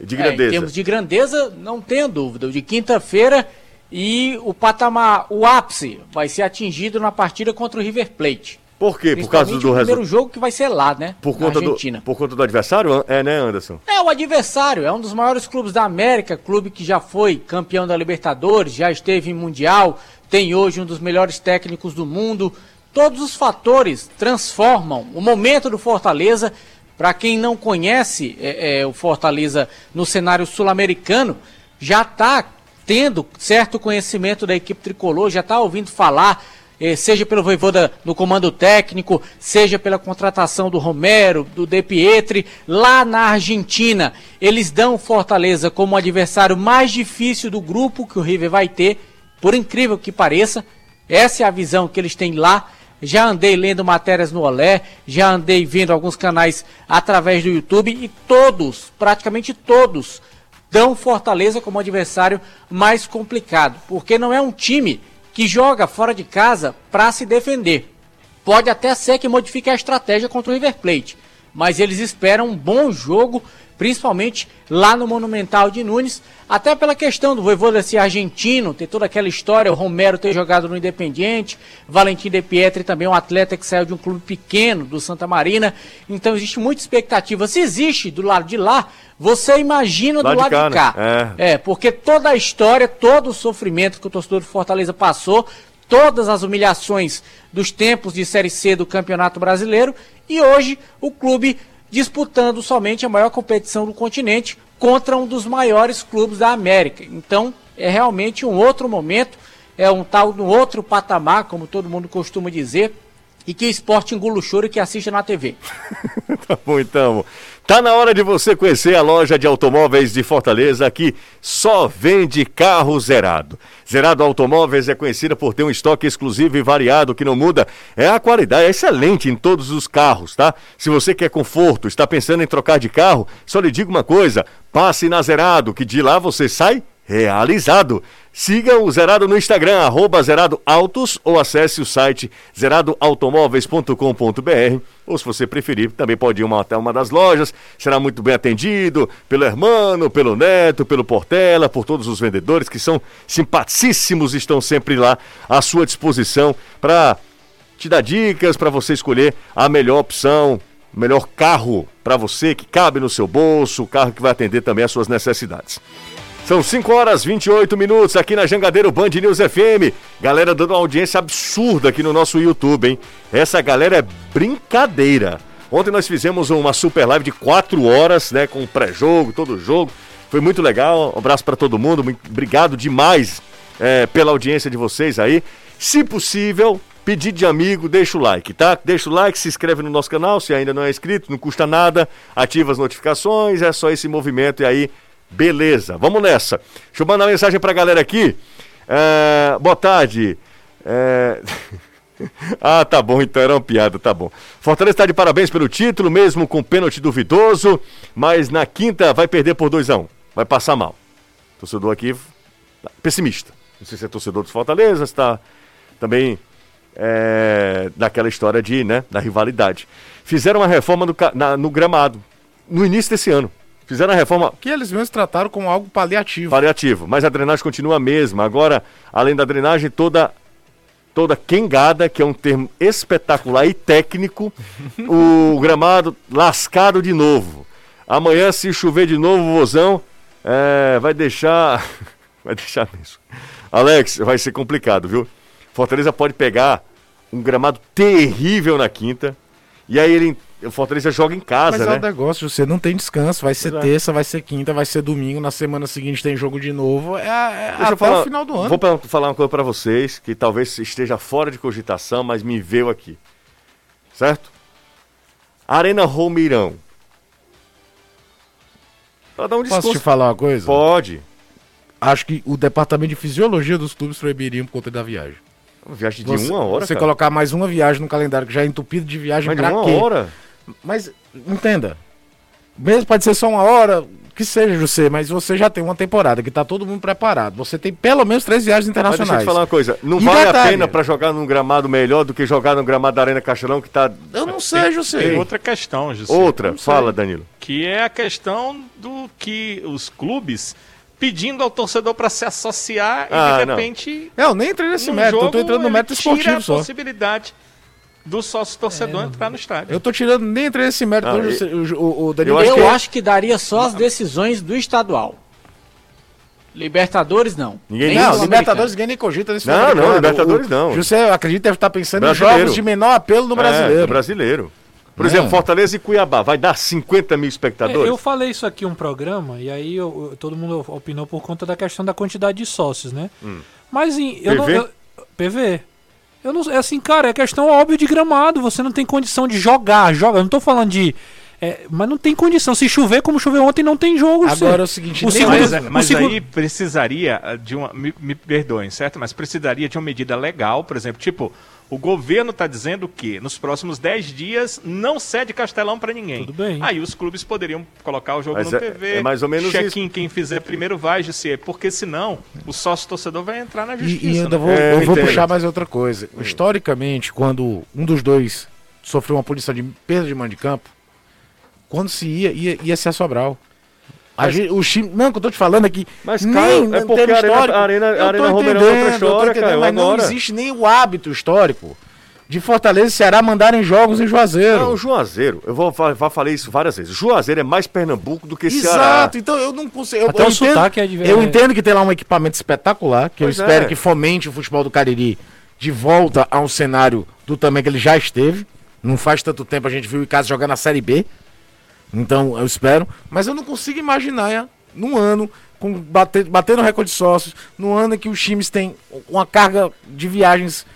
De É, em grandeza. termos de grandeza, não tenha dúvida. De quinta-feira e o patamar, o ápice, vai ser atingido na partida contra o River Plate. Por quê? Por causa do o primeiro resultado. jogo que vai ser lá, né? Por conta, do, Argentina. por conta do adversário? É, né, Anderson? É, o adversário é um dos maiores clubes da América, clube que já foi campeão da Libertadores, já esteve em Mundial, tem hoje um dos melhores técnicos do mundo. Todos os fatores transformam o momento do Fortaleza. Para quem não conhece é, é, o Fortaleza no cenário sul-americano, já está tendo certo conhecimento da equipe tricolor, já está ouvindo falar eh, seja pelo Voivoda no comando técnico, seja pela contratação do Romero, do De Pietri, lá na Argentina. Eles dão Fortaleza como o adversário mais difícil do grupo que o River vai ter, por incrível que pareça. Essa é a visão que eles têm lá. Já andei lendo matérias no Olé, já andei vendo alguns canais através do YouTube e todos, praticamente todos, dão Fortaleza como adversário mais complicado, porque não é um time que joga fora de casa para se defender. Pode até ser que modifique a estratégia contra o River Plate, mas eles esperam um bom jogo, principalmente lá no Monumental de Nunes, até pela questão do Voivoda ser argentino, ter toda aquela história, o Romero ter jogado no Independiente, Valentim De Pietri também um atleta que saiu de um clube pequeno, do Santa Marina, então existe muita expectativa. Se existe do lado de lá, você imagina Lá do de lado cá, de cá. né? É, porque toda a história, todo o sofrimento que o torcedor do Fortaleza passou, todas as humilhações dos tempos de Série C do Campeonato Brasileiro e hoje o clube disputando somente a maior competição do continente contra um dos maiores clubes da América. Então, é realmente um outro momento, é um tal um outro patamar, como todo mundo costuma dizer, e que esporte engula o choro que assista na TV. Tá bom, então. Tá na hora de você conhecer a loja de automóveis de Fortaleza que só vende carro zerado. Zerado Automóveis é conhecida por ter um estoque exclusivo e variado que não muda. É a qualidade é excelente em todos os carros, tá? Se você quer conforto, está pensando em trocar de carro, só lhe digo uma coisa: passe na Zerado, que de lá você sai realizado. Siga o Zerado no Instagram, arroba ou acesse o site zeradoautomóveis.com.br. Ou se você preferir, também pode ir uma, até uma das lojas. Será muito bem atendido pelo Hermano, pelo Neto, pelo Portela, por todos os vendedores que são simpaticíssimos, estão sempre lá à sua disposição para te dar dicas, para você escolher a melhor opção, o melhor carro para você que cabe no seu bolso, o carro que vai atender também às suas necessidades. São 5 horas 28 minutos aqui na Jangadeiro Band News FM. Galera dando uma audiência absurda aqui no nosso YouTube, hein? Essa galera é brincadeira. Ontem nós fizemos uma super live de 4 horas, né? Com pré-jogo, todo jogo. Foi muito legal. Um abraço para todo mundo. Obrigado demais é, pela audiência de vocês aí. Se possível, pedido de amigo, deixa o like, tá? Deixa o like, se inscreve no nosso canal, se ainda não é inscrito, não custa nada, ativa as notificações, é só esse movimento e aí Beleza, vamos nessa. Deixa eu mandar uma mensagem pra galera aqui. É, boa tarde. É... ah, tá bom, então era uma piada, tá bom. Fortaleza está de parabéns pelo título, mesmo com pênalti duvidoso, mas na quinta vai perder por 2 a 1 um. Vai passar mal. Torcedor aqui pessimista. Não sei se é torcedor do Fortaleza, está também é, daquela história de, né, da rivalidade. Fizeram uma reforma no, na, no gramado no início desse ano. Fizeram a reforma. Que eles mesmos trataram como algo paliativo. Paliativo, mas a drenagem continua a mesma. Agora, além da drenagem, toda toda quengada, que é um termo espetacular e técnico, o gramado lascado de novo. Amanhã, se chover de novo, o vozão é, vai deixar. vai deixar mesmo. Alex, vai ser complicado, viu? Fortaleza pode pegar um gramado terrível na quinta. E aí ele o Fortaleza joga em casa, Mas né? é um negócio, você não tem descanso. Vai ser terça, vai ser quinta, vai ser domingo. Na semana seguinte tem jogo de novo. É, é até falar, o final do ano. Vou falar uma coisa para vocês que talvez esteja fora de cogitação, mas me veio aqui. Certo? Arena Romeirão. Pra dar um desconto. Posso te falar uma coisa? Pode. Acho que o departamento de fisiologia dos clubes proibiriam por conta da viagem. Uma viagem de você, uma hora. Você cara. colocar mais uma viagem no calendário que já é entupido de viagem Mas pra de uma quê? hora? Mas, entenda. Mesmo pode ser só uma hora, que seja, José, mas você já tem uma temporada que tá todo mundo preparado. Você tem pelo menos três viagens internacionais. Mas deixa eu te falar uma coisa. Não e vale detalhe, a pena para jogar num gramado melhor do que jogar no gramado da Arena Castelão que tá. Eu não sei, José. Tem outra questão, José. Outra, fala, Danilo. Que é a questão do que os clubes pedindo ao torcedor para se associar ah, e de repente. Não, não nem entrei nesse mérito, eu tô entrando no mérito esportivo tira a só. possibilidade do sócio torcedor é, entrar no estádio. Eu tô tirando, nem entrei nesse mérito. Não, eu, o, o, Danilo, eu, acho, eu que... acho que daria só as decisões do estadual. Libertadores não. Ninguém não, Libertadores ninguém nem cogita nesse Não, não, Libertadores o, não. José, acredito deve estar pensando brasileiro. em jogos de menor apelo no brasileiro. É, brasileiro. Por exemplo. Fortaleza e Cuiabá, vai dar 50 mil espectadores? É, eu falei isso aqui em um programa, e aí eu, eu, todo mundo opinou por conta da questão da quantidade de sócios, né? Hum. Mas em, eu PV? não. Eu, PV. Eu não, é assim, cara, é questão óbvia de gramado. Você não tem condição de jogar. Joga. Eu não tô falando de. É, mas não tem condição. Se chover como choveu ontem, não tem jogo. Agora é o seguinte, o segundo, mas, mas segundo... aí precisaria de uma. Me, me perdoem, certo? Mas precisaria de uma medida legal, por exemplo, tipo, o governo está dizendo que nos próximos 10 dias não cede Castelão para ninguém. Tudo bem. Aí os clubes poderiam colocar o jogo Mas no é, TV. É mais ou menos check-in quem fizer primeiro vai, Jussi, porque senão o sócio torcedor vai entrar na justiça. E, e ainda né? vou, é, eu vou puxar mais outra coisa. Hum. Historicamente, quando um dos dois sofreu uma punição de perda de mão de campo, quando se ia, ia, ia ser a Sobral. Mas, gente, o time, não, que eu tô te falando aqui. Mas, Caio, nem, é porque a Arena, a Arena, a Arena é outra história, Caio, Mas agora. não existe nem o hábito histórico de Fortaleza e Ceará mandarem jogos em Juazeiro. Não, Juazeiro, eu vou, vou falei isso várias vezes. Juazeiro é mais Pernambuco do que Exato, Ceará. Exato, então eu não consigo. Eu, Até eu, o entendo, é de eu entendo que tem lá um equipamento espetacular, que pois eu espero é. que fomente o futebol do Cariri de volta a um cenário do tamanho que ele já esteve. Não faz tanto tempo a gente viu o Icasa jogar na Série B. Então eu espero. Mas eu não consigo imaginar num ano, com bater, batendo recorde de sócios, no ano em que os times têm uma carga de viagens.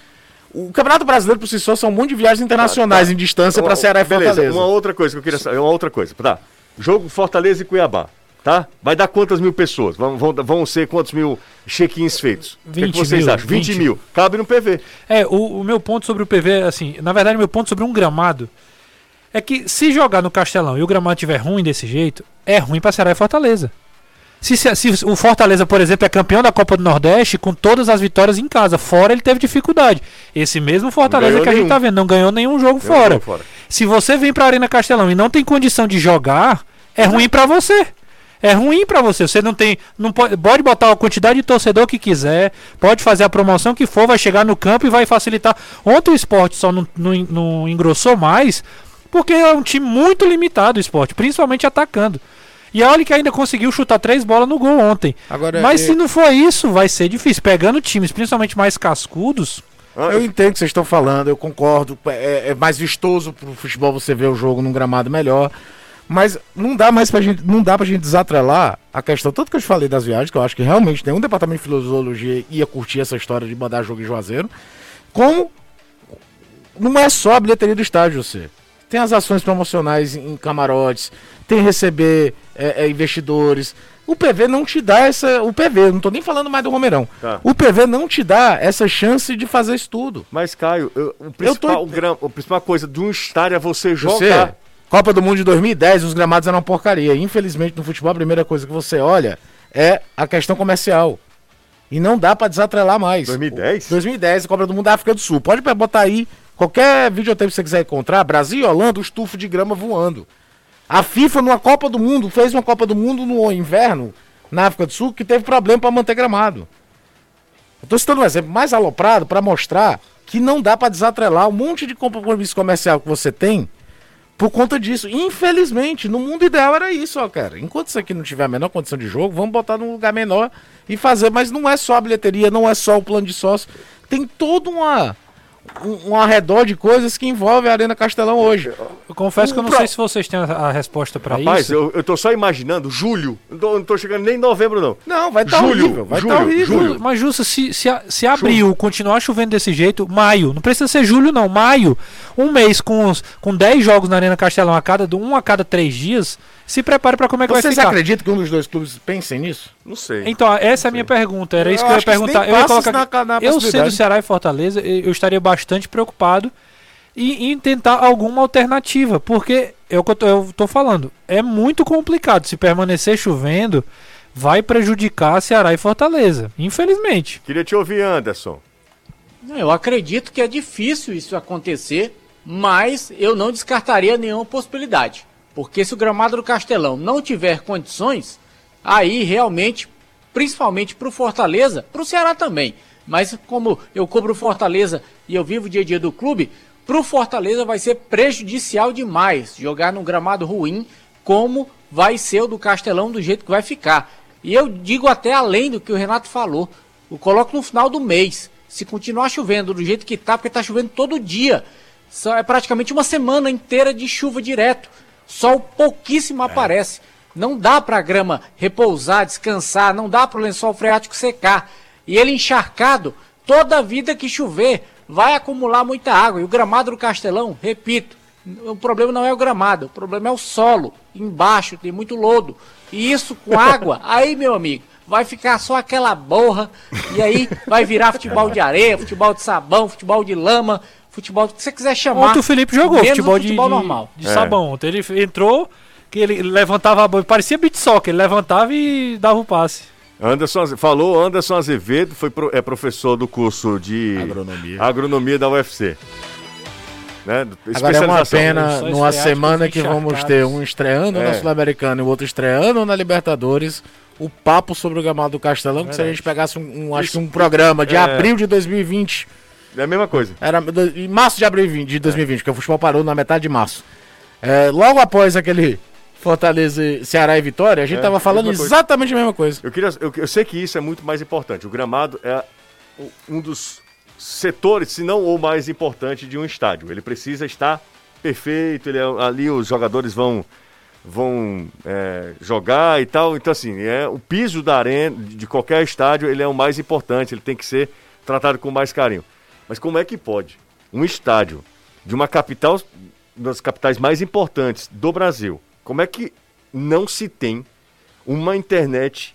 O Campeonato Brasileiro por si só são um monte de viagens internacionais tá, tá. em distância para Ceará e Beleza, Fortaleza. Uma outra coisa que eu queria saber, uma outra coisa. Tá. Jogo Fortaleza e Cuiabá. Tá? Vai dar quantas mil pessoas? Vão, vão, vão ser quantos mil check-ins feitos? 20 o que, que vocês mil, acham? 20, 20 mil. Cabe no PV. É, o, o meu ponto sobre o PV, assim, na verdade, meu ponto sobre um gramado é que se jogar no Castelão e o gramado estiver ruim desse jeito, é ruim para Ceará e Fortaleza. Se, se- se o Fortaleza, por exemplo, é campeão da Copa do Nordeste com todas as vitórias em casa, fora ele teve dificuldade. Esse mesmo Fortaleza que a gente nenhum. tá vendo, não ganhou nenhum jogo fora. fora. Se você vem pra Arena Castelão e não tem condição de jogar, é ruim pra você. É ruim pra você. Você não tem. Não pode, pode botar a quantidade de torcedor que quiser, pode fazer a promoção que for, vai chegar no campo e vai facilitar. Ontem o esporte só não, não, não engrossou mais, porque é um time muito limitado o esporte, principalmente atacando. E olha que ainda conseguiu chutar três bolas no gol ontem. Agora, Mas é- se não for isso, vai ser difícil. Pegando times, principalmente mais cascudos, Eu entendo o que vocês estão falando, eu concordo. É, é mais vistoso pro futebol você ver o jogo num gramado melhor. Mas não dá mais pra gente, não dá pra gente desatrelar a questão, tanto que eu te falei das viagens, que eu acho que realmente nenhum departamento de filosofia ia curtir essa história de mandar jogo em Juazeiro. Como não é só a bilheteria do estádio, você. Tem as ações promocionais em camarotes, tem receber é, é, investidores. O PV não te dá essa. O PV, não tô nem falando mais do Romeirão. Tá. O PV não te dá essa chance de fazer isso tudo. Mas, Caio, eu- o principal, o gram- a principal coisa de um estádio é você Você, jogar. Copa do Mundo de 2010, os gramados eram uma porcaria. Infelizmente, no futebol, a primeira coisa que você olha é a questão comercial. E não dá pra desatrelar mais. 2010? 2010, a Copa do Mundo da África do Sul. Pode botar aí qualquer videotape que você quiser encontrar, Brasil e Holanda, o estufo de grama voando. A FIFA, numa Copa do Mundo, fez uma Copa do Mundo no inverno, na África do Sul, que teve problema pra manter gramado. Eu tô citando um exemplo mais aloprado pra mostrar que não dá pra desatrelar um monte de compromisso comercial que você tem por conta disso. Infelizmente, no mundo ideal era isso, ó, cara. Enquanto isso aqui não tiver a menor condição de jogo, vamos botar num lugar menor e fazer. Mas não é só a bilheteria, não é só o plano de sócio. Tem todo uma, um, um arredor de coisas que envolve a Arena Castelão hoje. eu confesso que eu não Pro- sei se vocês têm a, a resposta pra Rapaz, isso. eu, eu tô só imaginando, julho. Não tô, não tô chegando nem em novembro, não. Não, vai estar Julho, horrível. Vai julho, estar horrível. julho. Mas justo, se, se, se abril continuar chovendo desse jeito, maio, não precisa ser julho não, maio, um mês com, os- com 10 jogos na Arena Castelão a cada, um a cada três dias, se prepare pra como é que vai Vocês ficar. acreditam que um dos dois clubes pensem nisso? Não sei. Então, essa é a minha pergunta. Era isso Eu que eu ia isso perguntar. Eu, ia colocar isso na- na eu sendo. Ceará e Fortaleza, eu eu estaria bastante preocupado em, em tentar alguma alternativa. Porque é o que eu tô, eu tô falando. É muito complicado. Se permanecer chovendo, vai prejudicar Ceará e Fortaleza. Infelizmente. Queria te ouvir, Anderson. Eu acredito que é difícil isso acontecer, mas eu não descartaria nenhuma possibilidade. Porque se o gramado do Castelão não tiver condições, aí realmente, principalmente para o Fortaleza, para o Ceará também, mas como eu cobro o Fortaleza e eu vivo o dia a dia do clube, para o Fortaleza vai ser prejudicial demais jogar num gramado ruim, como vai ser o do Castelão do jeito que vai ficar. E eu digo até além do que o Renato falou. Eu coloco no final do mês. Se continuar chovendo do jeito que tá, porque tá chovendo todo dia. É praticamente uma semana inteira de chuva direto. Sol pouquíssimo aparece. Não dá pra grama repousar, descansar, não dá pro lençol freático secar. E ele encharcado, toda vida que chover, vai acumular muita água. E o gramado do Castelão, repito, o problema não é o gramado, o problema é o solo. Embaixo tem muito lodo. E isso com água, aí, meu amigo, vai ficar só aquela borra. E aí vai virar futebol de areia, futebol de sabão, futebol de lama, futebol que você quiser chamar. Ontem o Felipe jogou menos futebol, de, futebol de- normal. de sabão. Ontem ele entrou, que ele levantava a bola, parecia beat soccer, ele levantava e dava o passe. Anderson, falou Anderson Azevedo, foi pro- é professor do curso de Agronomia. agronomia da UFC. Né? Agora é uma pena numa semana que vamos ter um estreando É. na Sul-Americana e o outro estreando na Libertadores. O papo sobre o gramado do Castelão, que se a gente pegasse um, um- acho que um programa de É. abril de 2020, É a mesma coisa. era em março de abril de 2020, porque o futebol parou na metade de março. É, logo após aquele Fortaleza, Ceará e Vitória, a gente É, tava falando coisa. exatamente a mesma coisa. Eu, queria, eu, eu sei que isso é muito mais importante. O gramado é um dos setores, se não o mais importante de um estádio. Ele precisa estar perfeito, ele é- ali os jogadores vão, vão é, jogar e tal. Então, assim, é, o piso da arena, de qualquer estádio, ele é o mais importante, ele tem que ser tratado com mais carinho. Mas como é que pode um estádio de uma capital, das capitais mais importantes do Brasil, como é que não se tem uma internet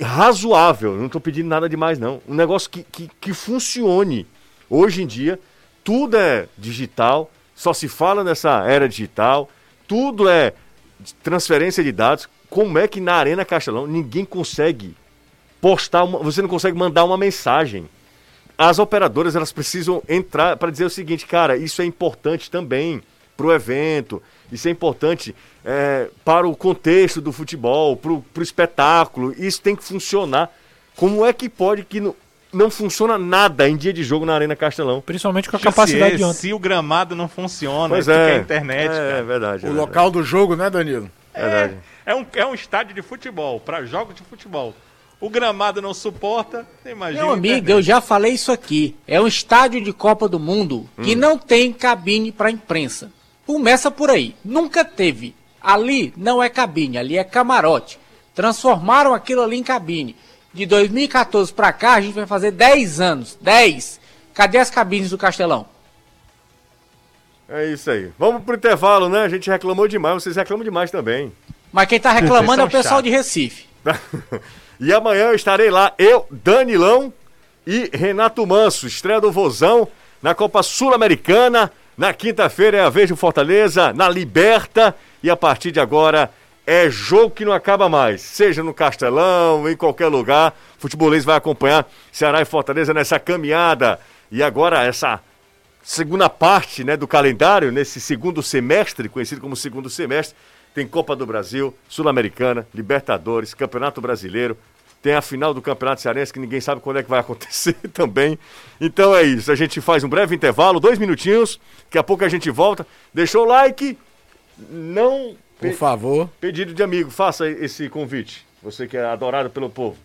razoável, não estou pedindo nada demais não, um negócio que, que, que funcione. Hoje em dia, tudo é digital, só se fala nessa era digital, tudo é transferência de dados. como é que na Arena Castelão ninguém consegue postar uma, você não consegue mandar uma mensagem. As operadoras elas precisam entrar para dizer o seguinte, cara, isso é importante também para o evento, isso é importante é, para o contexto do futebol, para o espetáculo, isso tem que funcionar. Como é que pode que não, não funciona nada em dia de jogo na Arena Castelão? Principalmente com a capacidade de ontem. Se o gramado não funciona, Pois é. é a internet, é, cara. é verdade. é O verdade. local do jogo, né, Danilo? Verdade. É um, é um estádio de futebol, para jogos de futebol. O gramado não suporta, imagina. Meu a amigo, eu já falei isso aqui. É um estádio de Copa do Mundo que não tem cabine para imprensa. Começa por aí. Nunca teve. Ali não é cabine, ali é camarote. Transformaram aquilo ali em cabine. De 2014 para cá, a gente vai fazer 10 anos. 10. Cadê as cabines do Castelão? É isso aí. Vamos pro intervalo, né? A gente reclamou demais, vocês reclamam demais também. Mas quem tá reclamando é o pessoal chatos. de Recife. e amanhã eu estarei lá, eu, Danilão e Renato Manso, estreia do Vozão na Copa Sul-Americana. Na quinta-feira é a vez do Fortaleza, na Liberta. E a partir de agora é jogo que não acaba mais. Seja no Castelão, em qualquer lugar. Futebolês vai acompanhar Ceará e Fortaleza nessa caminhada. E agora essa segunda parte né, do calendário, nesse segundo semestre, conhecido como segundo semestre, tem Copa do Brasil, Sul-Americana, Libertadores, Campeonato Brasileiro, tem a final do Campeonato Cearense que ninguém sabe quando é que vai acontecer também. Então é isso, a gente faz um breve intervalo, dois minutinhos, daqui a pouco a gente volta. Deixou o like, não Por favor. pedido de amigo, faça esse convite. Você que é adorado pelo povo.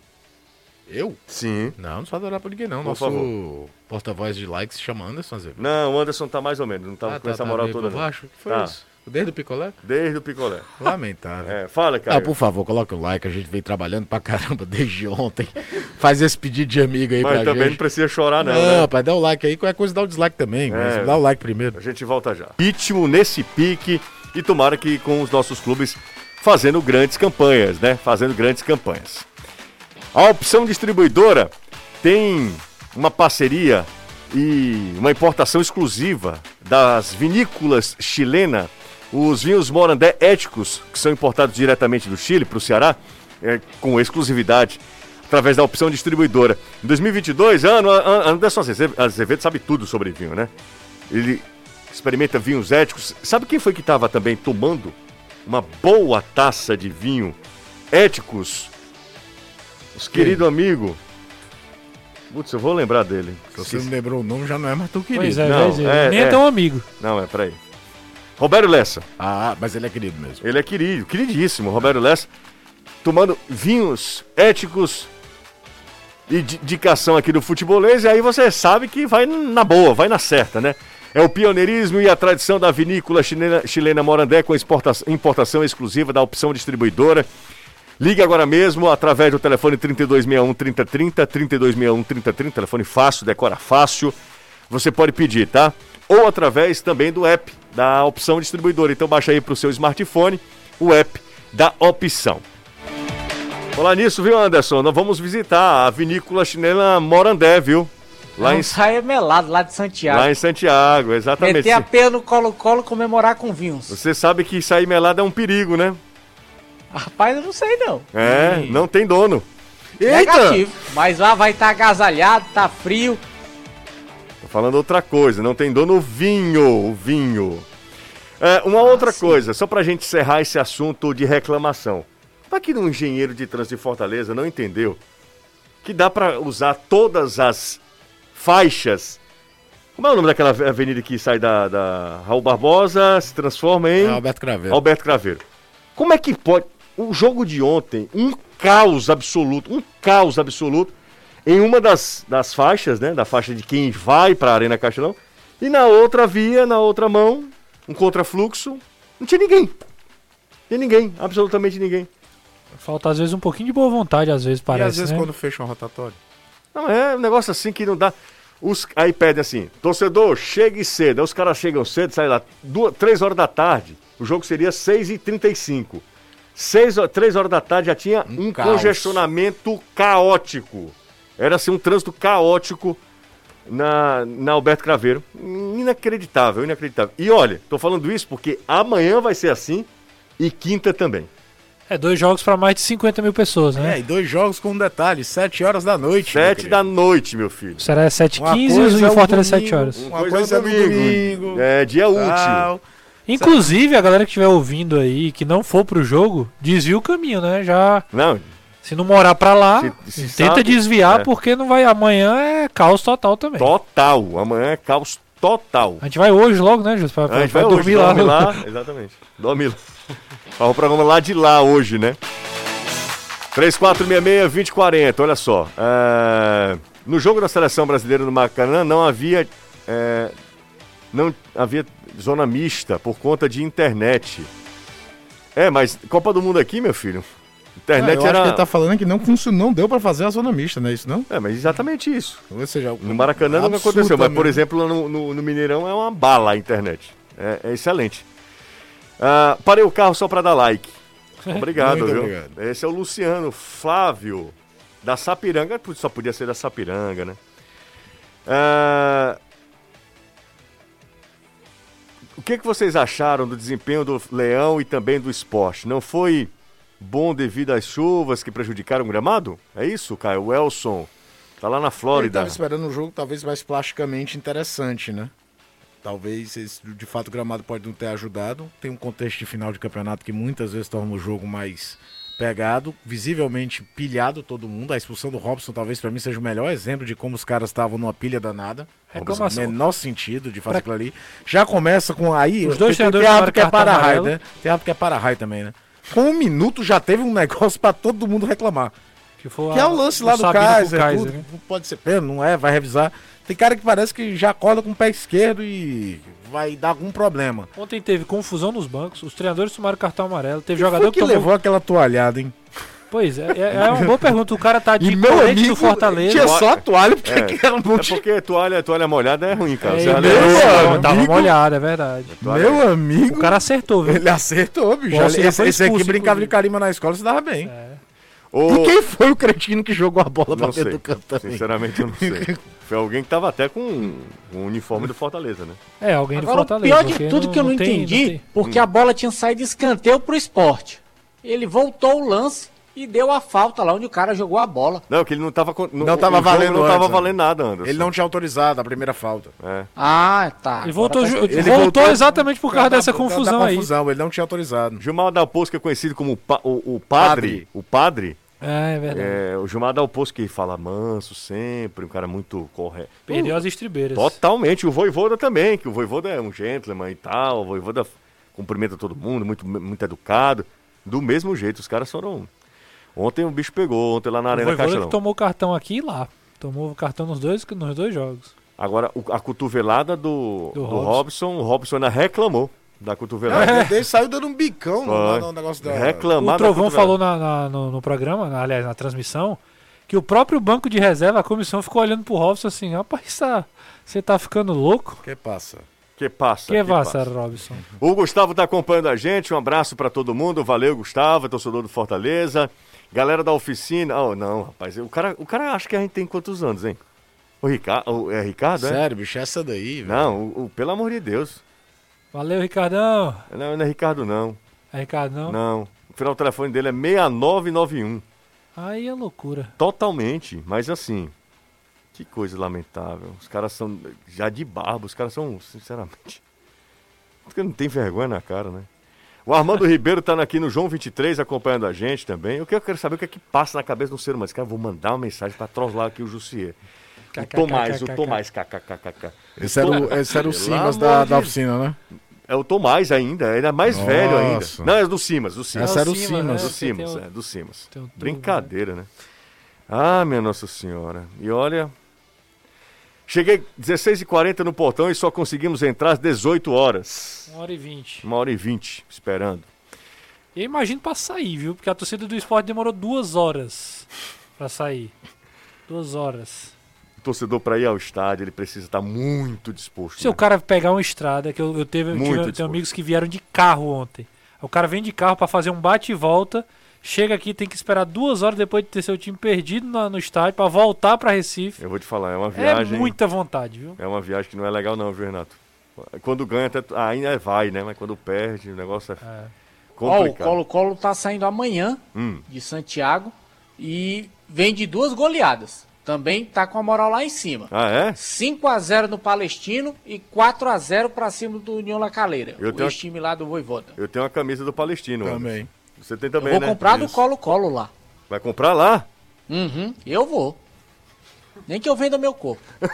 Eu? Sim. Não, não sou adorar por ninguém, não. Por Nosso favor. porta-voz de likes se chama Anderson Azevedo. Não, o Anderson tá mais ou menos, não tá com essa moral meio toda não. baixo? O que foi Tá. isso? Desde o picolé? Desde o picolé. Lamentável. É, fala, cara. Ah, por favor, coloque o like, a gente vem trabalhando pra caramba desde ontem. Faz esse pedido de amigo aí Mas pra também não gente. precisa chorar, não, Não, né? rapaz, dá o like aí, qualquer coisa dá o dislike também, É. mas dá o like primeiro. A gente volta já. Ritmo nesse pique e tomara que com os nossos clubes fazendo grandes campanhas, né? Fazendo grandes campanhas. A opção distribuidora tem uma parceria e uma importação exclusiva das vinícolas chilena, os vinhos Morandé éticos, que são importados diretamente do Chile para o Ceará, é, com exclusividade, através da opção distribuidora. Em 2022, ano, An- Anderson Azevedo Azevedo sabe tudo sobre vinho, né? Ele experimenta vinhos éticos. Sabe quem foi que estava também tomando uma boa taça de vinho éticos? Quem? querido amigo. Putz, eu vou lembrar dele. Se você não lembrou o nome, já não é mais tão querido. Pois é, Não, dizer, é, nem é, é. tão amigo. Não, é, peraí. Roberto Lessa. Ah, mas ele é querido mesmo. Ele é querido, queridíssimo, Roberto Lessa. Tomando vinhos éticos e indicação aqui do futebolês. E aí você sabe que vai na boa, vai na certa, né? É o pioneirismo e a tradição da vinícola chilena, chilena Morandé com exporta- importação exclusiva da opção distribuidora. Ligue agora mesmo através do telefone 3261 3030, 3261 3030, telefone fácil, decora fácil. Você pode pedir, tá? Ou através também do app da opção distribuidora. Então baixa aí para o seu smartphone o app da opção. Falar nisso, viu, Anderson? Nós vamos visitar a vinícola chilena Morandé, viu? Lá em, saia melado lá de Santiago. lá em Santiago, exatamente. Meter a pena no colo-colo comemorar com vinhos. Você sabe que sair melado é um perigo, né? Rapaz, eu não sei não. É, não tem dono. Negativo. Mas lá vai estar agasalhado, tá frio. Tô falando outra coisa, não tem dono vinho, o vinho. É, uma outra coisa, só pra gente encerrar esse assunto de reclamação. Pra que um engenheiro de trânsito de Fortaleza não entendeu que dá pra usar todas as faixas. Como é o nome daquela avenida que sai da, da Raul Barbosa, se transforma em É Alberto Craveiro. Alberto Craveiro. Como é que pode. O jogo de ontem, um caos absoluto, um caos absoluto em uma das, das faixas, né? Da faixa de quem vai para a Arena Castelão. E na outra via, na outra mão, um contrafluxo, não tinha ninguém. Não tinha ninguém, absolutamente ninguém. Falta às vezes um pouquinho de boa vontade, às vezes e parece, às vezes né? quando fecha um rotatório. Não, é um negócio assim que não dá. Os, aí pedem assim, torcedor, chegue cedo. Aí os caras chegam cedo, saem lá duas, três horas da tarde. O jogo seria 6h35. Seis, ho- três horas da tarde já tinha um, Um caos. congestionamento caótico. Era assim um trânsito caótico na, na Alberto Craveiro. Inacreditável, inacreditável. E olha, tô falando isso porque amanhã vai ser assim e quinta também. É, dois jogos pra mais de 50 mil pessoas, É, né? e dois jogos com um detalhe, 7 horas da noite. meu Sete querido. da noite, meu filho. Será Uma 7h15 coisa e é o Fortaleza 7 domingo, horas. Uma Coisa coisa é é domingo. domingo. É dia útil. tal. Inclusive, a galera que estiver ouvindo aí, que não for pro jogo, desvia o caminho, né? Já, Não, se não morar pra lá, Se- se tenta sabe, desviar, é. porque não vai. Amanhã é caos total também. total. Amanhã é caos total. A gente vai hoje logo, né? Pra, A gente vai dormir hoje, lá. dorme lá. Exatamente. Dorme lá. Ó, o programa lá de lá hoje, né? 3466-2040, olha só. É, No jogo da seleção brasileira no Maracanã não havia. é, Não havia zona mista por conta de internet. É, mas Copa do Mundo aqui, meu filho. Ah, Internet eu acho era. que ele tá falando que não, funcionou, não deu pra fazer a zona mista, não é isso não? É, mas exatamente isso. Ou seja, No Maracanã nunca absurdo aconteceu, mas por exemplo, no, no- no Mineirão é uma bala a internet. É, é excelente. Ah, parei o carro só para dar like. Obrigado, viu? obrigado. Esse é o Luciano Flávio, da Sapiranga. Só podia ser da Sapiranga, né? Ah, o que, que vocês acharam do desempenho do Leão e também do esporte? Não foi bom devido às chuvas que prejudicaram o gramado? É isso, Caio? O Elson tá lá na Ele Flórida. tava esperando um jogo talvez mais plasticamente interessante, né? Talvez esse, de fato o gramado pode não ter ajudado. Tem um contexto de final de campeonato que muitas vezes torna o jogo mais pegado, visivelmente pilhado todo mundo. A expulsão do Robson talvez pra mim seja o melhor exemplo de como os caras estavam numa pilha danada. Reclamação. Menor sentido de fazer aquilo ali. Já começa com aí. Os dois tem, tem treinadores árbitro que é para-raio, né? Tem árbitro que é para-raio também, né? Com um minuto já teve um negócio pra todo mundo reclamar. Que, foi Que é a- o lance lá do Kaiser, Kaiser, tudo. né? Não pode ser pênalti, não é, vai revisar. Tem cara que parece que já acorda com o pé esquerdo e vai dar algum problema. Ontem teve confusão nos bancos, os treinadores tomaram cartão amarelo, teve Quem jogador foi que tomou... levou aquela toalhada, hein? Pois é, é, é uma boa pergunta. O cara tá de E meu colete amigo do Fortaleza. tinha só a toalha, porque É. que era um É monte porque toalha, toalha molhada é ruim, cara. É, meu Meu irmão, tava amigo- molhado, é verdade. toalha- Meu amigo, O cara acertou, viu? ele acertou, bicho. Nossa, Esse, já foi esse aqui expulso, brincava de carimba na escola, você dava bem. É. Ô, E quem foi o cretino que jogou a bola pra Não dentro sei. do campo também? Sinceramente, eu não sei. Foi alguém que tava até com o uniforme do Fortaleza, né? É, alguém do Agora, o Fortaleza. pior de tudo que eu não, tem- entendi, tem- porque a bola tinha saído de escanteio pro esporte. Ele voltou o lance e deu a falta lá onde o cara jogou a bola. Não, que ele não tava... con- Não tava valendo Não tava antes, né? valendo nada, Anderson. Ele não tinha autorizado a primeira falta. É. Ah, tá. Ele voltou, tá- Ele voltou, voltou exatamente por causa Da- dessa confusão da aí. confusão, ele não tinha autorizado. Gilmar Dal Poço, que é conhecido como o, pa- o- o padre, Padre. o padre, É, é verdade. é, o Gilmar Dal Poço que fala manso sempre, um cara muito correto. Perdeu as estribeiras. Totalmente. O Voivoda também, que o Voivoda é um gentleman e tal. O Voivoda cumprimenta todo mundo, muito, muito educado. Do mesmo jeito, os caras foram. Ontem o bicho pegou, ontem lá na O Arena Castelão. que tomou cartão aqui e lá. Tomou cartão nos dois, nos dois jogos. Agora, o- a cotovelada do, Do do, Robson. Robson, o Robson ainda reclamou da cotovelada. É. Ele saiu dando um bicão no, no negócio da. Reclamar o Trovão falou na- na- no, no programa, na- aliás, na transmissão, que o próprio banco de reserva, a comissão, ficou olhando pro Robson assim, rapaz, tá- você tá ficando louco? Que passa? Que passa. Que, que passa, passa. Robson? O Gustavo tá acompanhando a gente. Um abraço pra todo mundo. Valeu, Gustavo, torcedor do Fortaleza. Galera da oficina. Oh, não, rapaz. O cara, o cara acha que a gente tem quantos anos, hein? O Ricardo. É Ricardo, é? Sério, bicho, essa daí, velho. Não, o, o- pelo amor de Deus. Valeu, Ricardão. Não, não é Ricardo, não. É Ricardão. Não. O final do telefone dele é 6991. Aí é loucura. Totalmente. Mas assim. Que coisa lamentável. Os caras são. Já de barba, os caras são, sinceramente. Porque não tem vergonha na cara, né? O Armando Ribeiro tá aqui no João 23 acompanhando a gente também. O que eu quero saber é o que é que passa na cabeça do ser humano. Esse cara, vou mandar uma mensagem pra trollar aqui o Jussier. O Tomás, o Tomás, kkkk. Esse era o, esse era o Simas da, da oficina, né? É o Tomás ainda, ele é mais velho ainda. Nossa. Não, é do Simas, do Simas. Essa era o Simas, Simas. né? Do Simas, é, do Simas. tem o tubo, Brincadeira, né? Ah, minha Nossa Senhora. E olha. Cheguei 16h40 no portão e só conseguimos entrar às 18 horas. Uma hora e vinte. Uma hora e vinte, esperando. Eu imagino pra sair, viu? Porque a torcida do esporte demorou duas horas pra sair. Duas horas. O torcedor, para ir ao estádio, ele precisa estar muito disposto. Se o né? cara pegar uma estrada, que eu, eu teve, eu tive, tenho amigos que vieram de carro ontem. O cara vem de carro pra fazer um bate e volta, chega aqui, tem que esperar duas horas depois de ter seu time perdido na- no estádio pra voltar pra Recife. Eu vou te falar, é uma É viagem. muita vontade, viu? É uma viagem que não é legal, não, viu, Renato? Quando ganha, até, ainda vai, né? Mas quando perde, o negócio é. É. Ó, o Complicado. Colo-Colo tá saindo amanhã Hum. de Santiago e vem de duas goleadas. Também tá com a moral lá em cima. Ah, é? 5 a 0 no Palestino e 4 a 0 pra cima do União La Calera. Eu o tenho- ex-time lá do Voivoda. Eu tenho uma camisa do Palestino. Também. Anderson. Você tem Eu também, vou né? comprar do Isso. Colo-Colo lá. Vai comprar lá? Uhum, eu vou. Nem que eu venda meu corpo.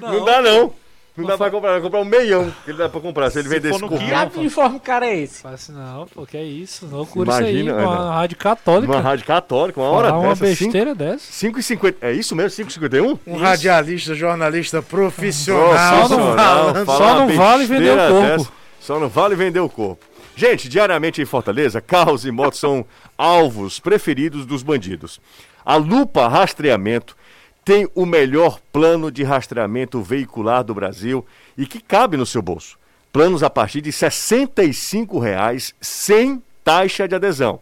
Não, dá, não. Não dá pra comprar. Vai comprar um meião que ele dá pra comprar. Se ele vender esse corpo. Que uniforme cara é esse? Fácil não, pô, que é isso. Loucura Imagina, isso aí, uma não. rádio católica. Uma rádio católica, uma hora Falar uma dessa. cinco- besteira dessa. 5,50. É isso mesmo? 5,51? Um radialista, jornalista profissional. Só não vale- só não vender o besteira corpo. Só não vale vender o corpo. Gente, diariamente em Fortaleza, carros e motos são alvos preferidos dos bandidos. A Lupa Rastreamento tem o melhor plano de rastreamento veicular do Brasil e que cabe no seu bolso. Planos a partir de 65 reais, sem taxa de adesão.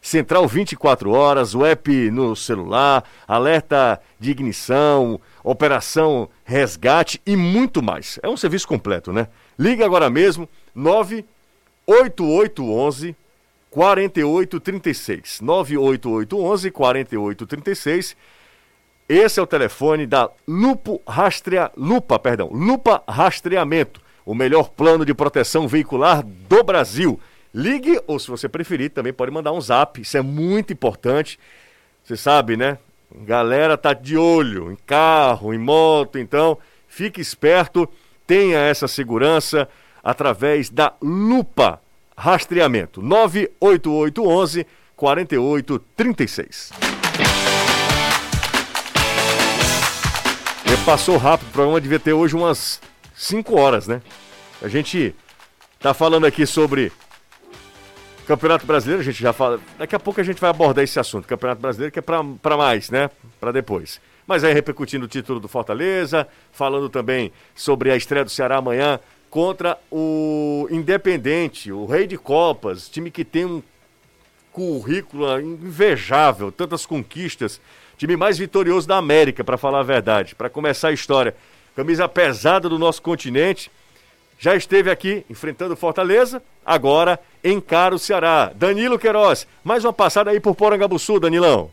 Central 24 horas, o app no celular, alerta de ignição, operação resgate e muito mais. É um serviço completo, né? Liga agora mesmo, 98811 4836. 98811 4836. Esse é o telefone da Lupo Rastrea... Lupa, perdão, Lupa Rastreamento, o melhor plano de proteção veicular do Brasil. Ligue ou, se você preferir, também pode mandar um zap. Isso é muito importante. Você sabe, né? Galera tá de olho em carro, em moto, então fique esperto, tenha essa segurança através da Lupa Rastreamento. 98811 4836. E passou rápido, o programa devia ter hoje umas 5 horas, né? A gente tá falando aqui sobre Campeonato Brasileiro, a gente já fala. Daqui a pouco a gente vai abordar esse assunto. Campeonato Brasileiro, que é pra mais, né? Pra depois. Mas aí repercutindo o título do Fortaleza, falando também sobre a estreia do Ceará amanhã contra o Independente, o Rei de Copas, time que tem um currículo invejável, tantas conquistas, time mais vitorioso da América, para falar a verdade, para começar a história. Camisa pesada do nosso continente. Já esteve aqui enfrentando Fortaleza, agora encara o Ceará. Danilo Queiroz, mais uma passada aí por Porangabuçu, Danilão.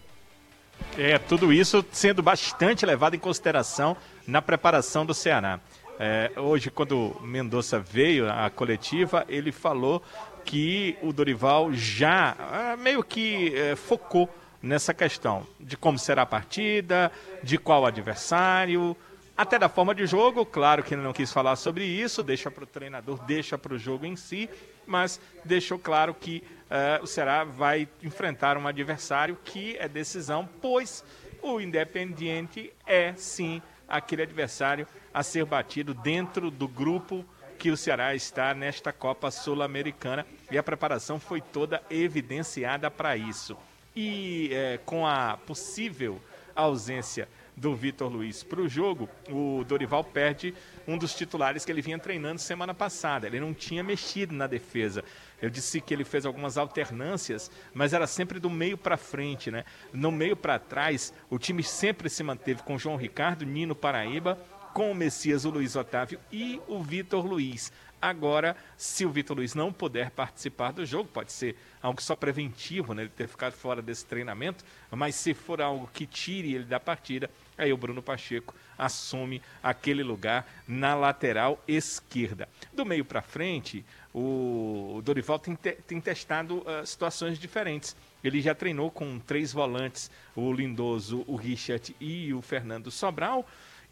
É, tudo isso sendo bastante levado em consideração na preparação do Ceará. É, hoje, quando Mendonça veio à coletiva, ele falou que o Dorival já ah, meio que eh, focou nessa questão de como será a partida, de qual adversário, até da forma de jogo. Claro que ele não quis falar sobre isso, deixa para o treinador, deixa para o jogo em si, mas deixou claro que eh, o Ceará vai enfrentar um adversário que é decisão, pois o Independiente é sim aquele adversário a ser batido dentro do grupo que o Ceará está nesta Copa Sul-Americana e a preparação foi toda evidenciada para isso. E eh, com a possível ausência do Vitor Luiz para o jogo, o Dorival perde um dos titulares que ele vinha treinando semana passada. Ele não tinha mexido na defesa. Eu disse que ele fez algumas alternâncias, mas era sempre do meio para frente, né? No meio para trás, o time sempre se manteve com João Ricardo, Nino Paraíba, com o Messias, o Luiz Otávio e o Vitor Luiz. Agora, se o Vitor Luiz não puder participar do jogo, pode ser algo só preventivo, né? Ele ter ficado fora desse treinamento, mas se for algo que tire ele da partida, aí o Bruno Pacheco assume aquele lugar na lateral esquerda. Do meio para frente, o Dorival tem, te, tem testado uh, situações diferentes. Ele já treinou com três volantes, o Lindoso, o Richard e o Fernando Sobral.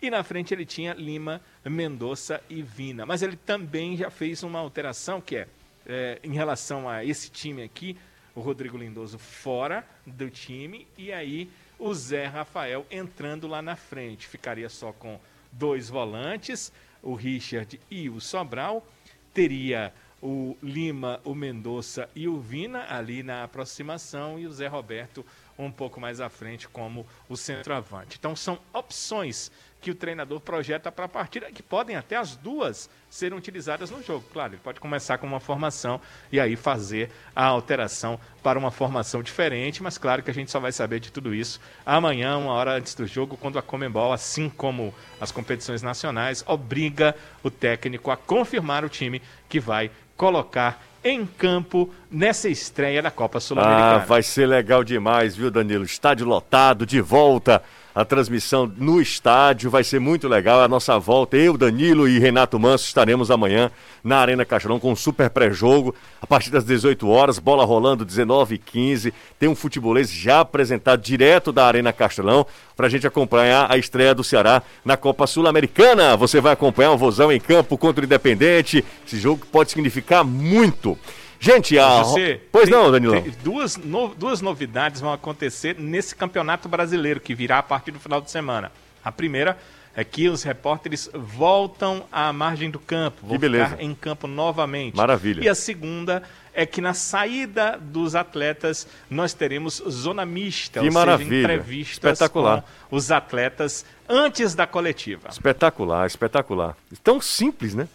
E na frente ele tinha Lima, Mendonça e Vina. Mas ele também já fez uma alteração que é, é, em relação a esse time aqui, o Rodrigo Lindoso fora do time e aí o Zé Rafael entrando lá na frente. Ficaria só com dois volantes, o Richard e o Sobral. Teria o Lima, o Mendonça e o Vina ali na aproximação e o Zé Roberto um pouco mais à frente como o centroavante. Então são opções que o treinador projeta para a partida, que podem até as duas serem utilizadas no jogo. Claro, ele pode começar com uma formação e aí fazer a alteração para uma formação diferente, mas claro que a gente só vai saber de tudo isso amanhã, uma hora antes do jogo, quando a Comembol, assim como as competições nacionais, obriga o técnico a confirmar o time que vai colocar em campo nessa estreia da Copa Sul-Americana. Ah, vai ser legal demais, viu, Danilo? Estádio lotado, de volta. A transmissão no estádio vai ser muito legal. A nossa volta, eu, Danilo e Renato Manso estaremos amanhã na Arena Castelão com um super pré-jogo. A partir das 18 horas, bola rolando 19 h 15 Tem um futebolês já apresentado direto da Arena Castelão para a gente acompanhar a estreia do Ceará na Copa Sul-Americana. Você vai acompanhar o Vozão em campo contra o Independente. Esse jogo pode significar muito. Gente, a. Você, pois tem- não, Danilão. tem duas, no- duas novidades vão acontecer nesse campeonato brasileiro que virá a partir do final de semana. A primeira é que os repórteres voltam à margem do campo, vão ficar em campo novamente. Maravilha. E a segunda é que na saída dos atletas nós teremos zona mista, Que ou maravilha. seja, entrevistas Espetacular. com os atletas antes da coletiva. Espetacular, espetacular. Tão simples, né?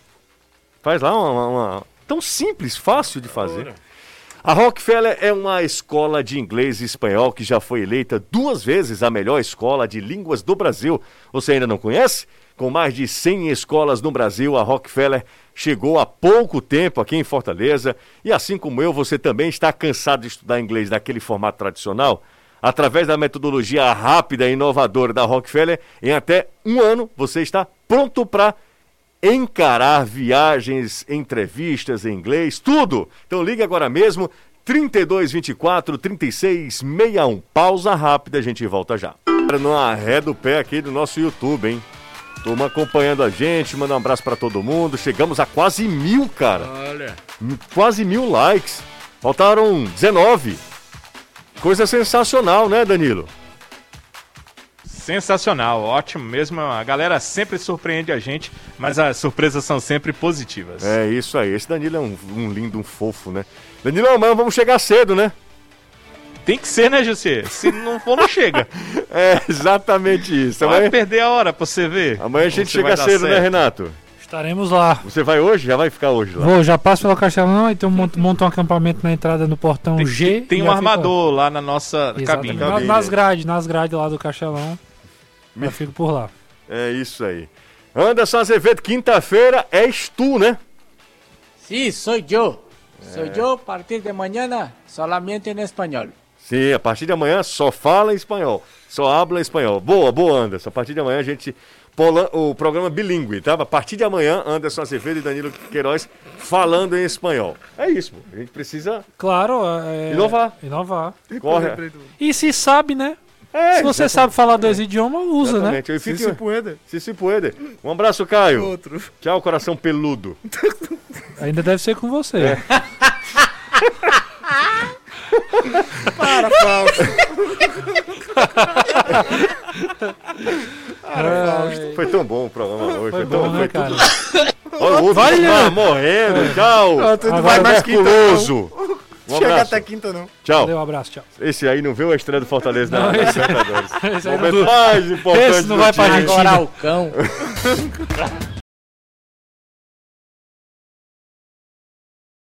Faz lá uma- uma- Tão simples, fácil de fazer. A Rockefeller é uma escola de inglês e espanhol que já foi eleita duas vezes a melhor escola de línguas do Brasil. Você ainda não conhece? Com mais de 100 escolas no Brasil, a Rockefeller chegou há pouco tempo aqui em Fortaleza. E assim como eu, você também está cansado de estudar inglês daquele formato tradicional? Através da metodologia rápida e inovadora da Rockefeller, em até um ano você está pronto para encarar viagens, entrevistas em inglês, tudo. Então ligue agora mesmo, 3224 3661. Pausa rápida, a gente volta já. No arré do pé aqui do nosso YouTube, hein? Turma acompanhando a gente, manda um abraço pra todo mundo. Chegamos a quase mil, cara. Olha. Quase mil likes. Faltaram 19. Coisa sensacional, né, Danilo? Sensacional, ótimo mesmo. A galera sempre surpreende a gente, mas as surpresas são sempre positivas. É isso aí. Esse Danilo é um, um lindo, um fofo, né? Danilo, amanhã vamos chegar cedo, né? Tem que ser, né, José? Se não for, não chega. É exatamente isso. Vai Amanhã, perder a hora pra você ver. amanhã a gente chega cedo, né, certo. Renato? Estaremos lá. Você vai hoje? Já vai ficar hoje lá? Vou, já passo pelo Castelão, então monto, monto um acampamento na entrada no portão Tem, G. tem e um já fico lá. armador lá na nossa Exatamente. cabine. Na- Cabine. Nas grades, nas grades lá do Castelão. Eu fico por lá. É isso aí. Anderson Azevedo, quinta-feira és tu, né? Sí, soy yo. Soy yo a partir de mañana solamente en español. Sim, a partir de amanhã só fala em espanhol. Só habla espanhol. Boa, boa, Anderson. A partir de amanhã a gente. pola- O programa bilíngue, tá? A partir de amanhã, Anderson Azevedo e Danilo Queiroz falando em espanhol. É isso, pô. A gente precisa Claro, é... Inovar. Inovar. correr. E se sabe, né? É, se você exatamente. sabe falar dois idiomas, usa, né? Exatamente. Eu Se fico... se puede. Se se puede. Um abraço, Caio. Outro. Tchau, coração peludo. Ainda deve ser com você. É. Para, Fausto. Ai, Foi tão bom o programa hoje. Foi tão, bom, né, foi cara? tudo. Olha o outro Vai, tá morrendo. Tchau. Não, tu não Agora vai mais não. Merculoso. Um Chega abraço. até quinta, não. Tchau. Valeu, um abraço, tchau. Esse aí não viu a estreia do Fortaleza na Não, esse- Libertadores. esse aí Momento não- mais importante esse não do vai pra. Argentina. Agora o cão.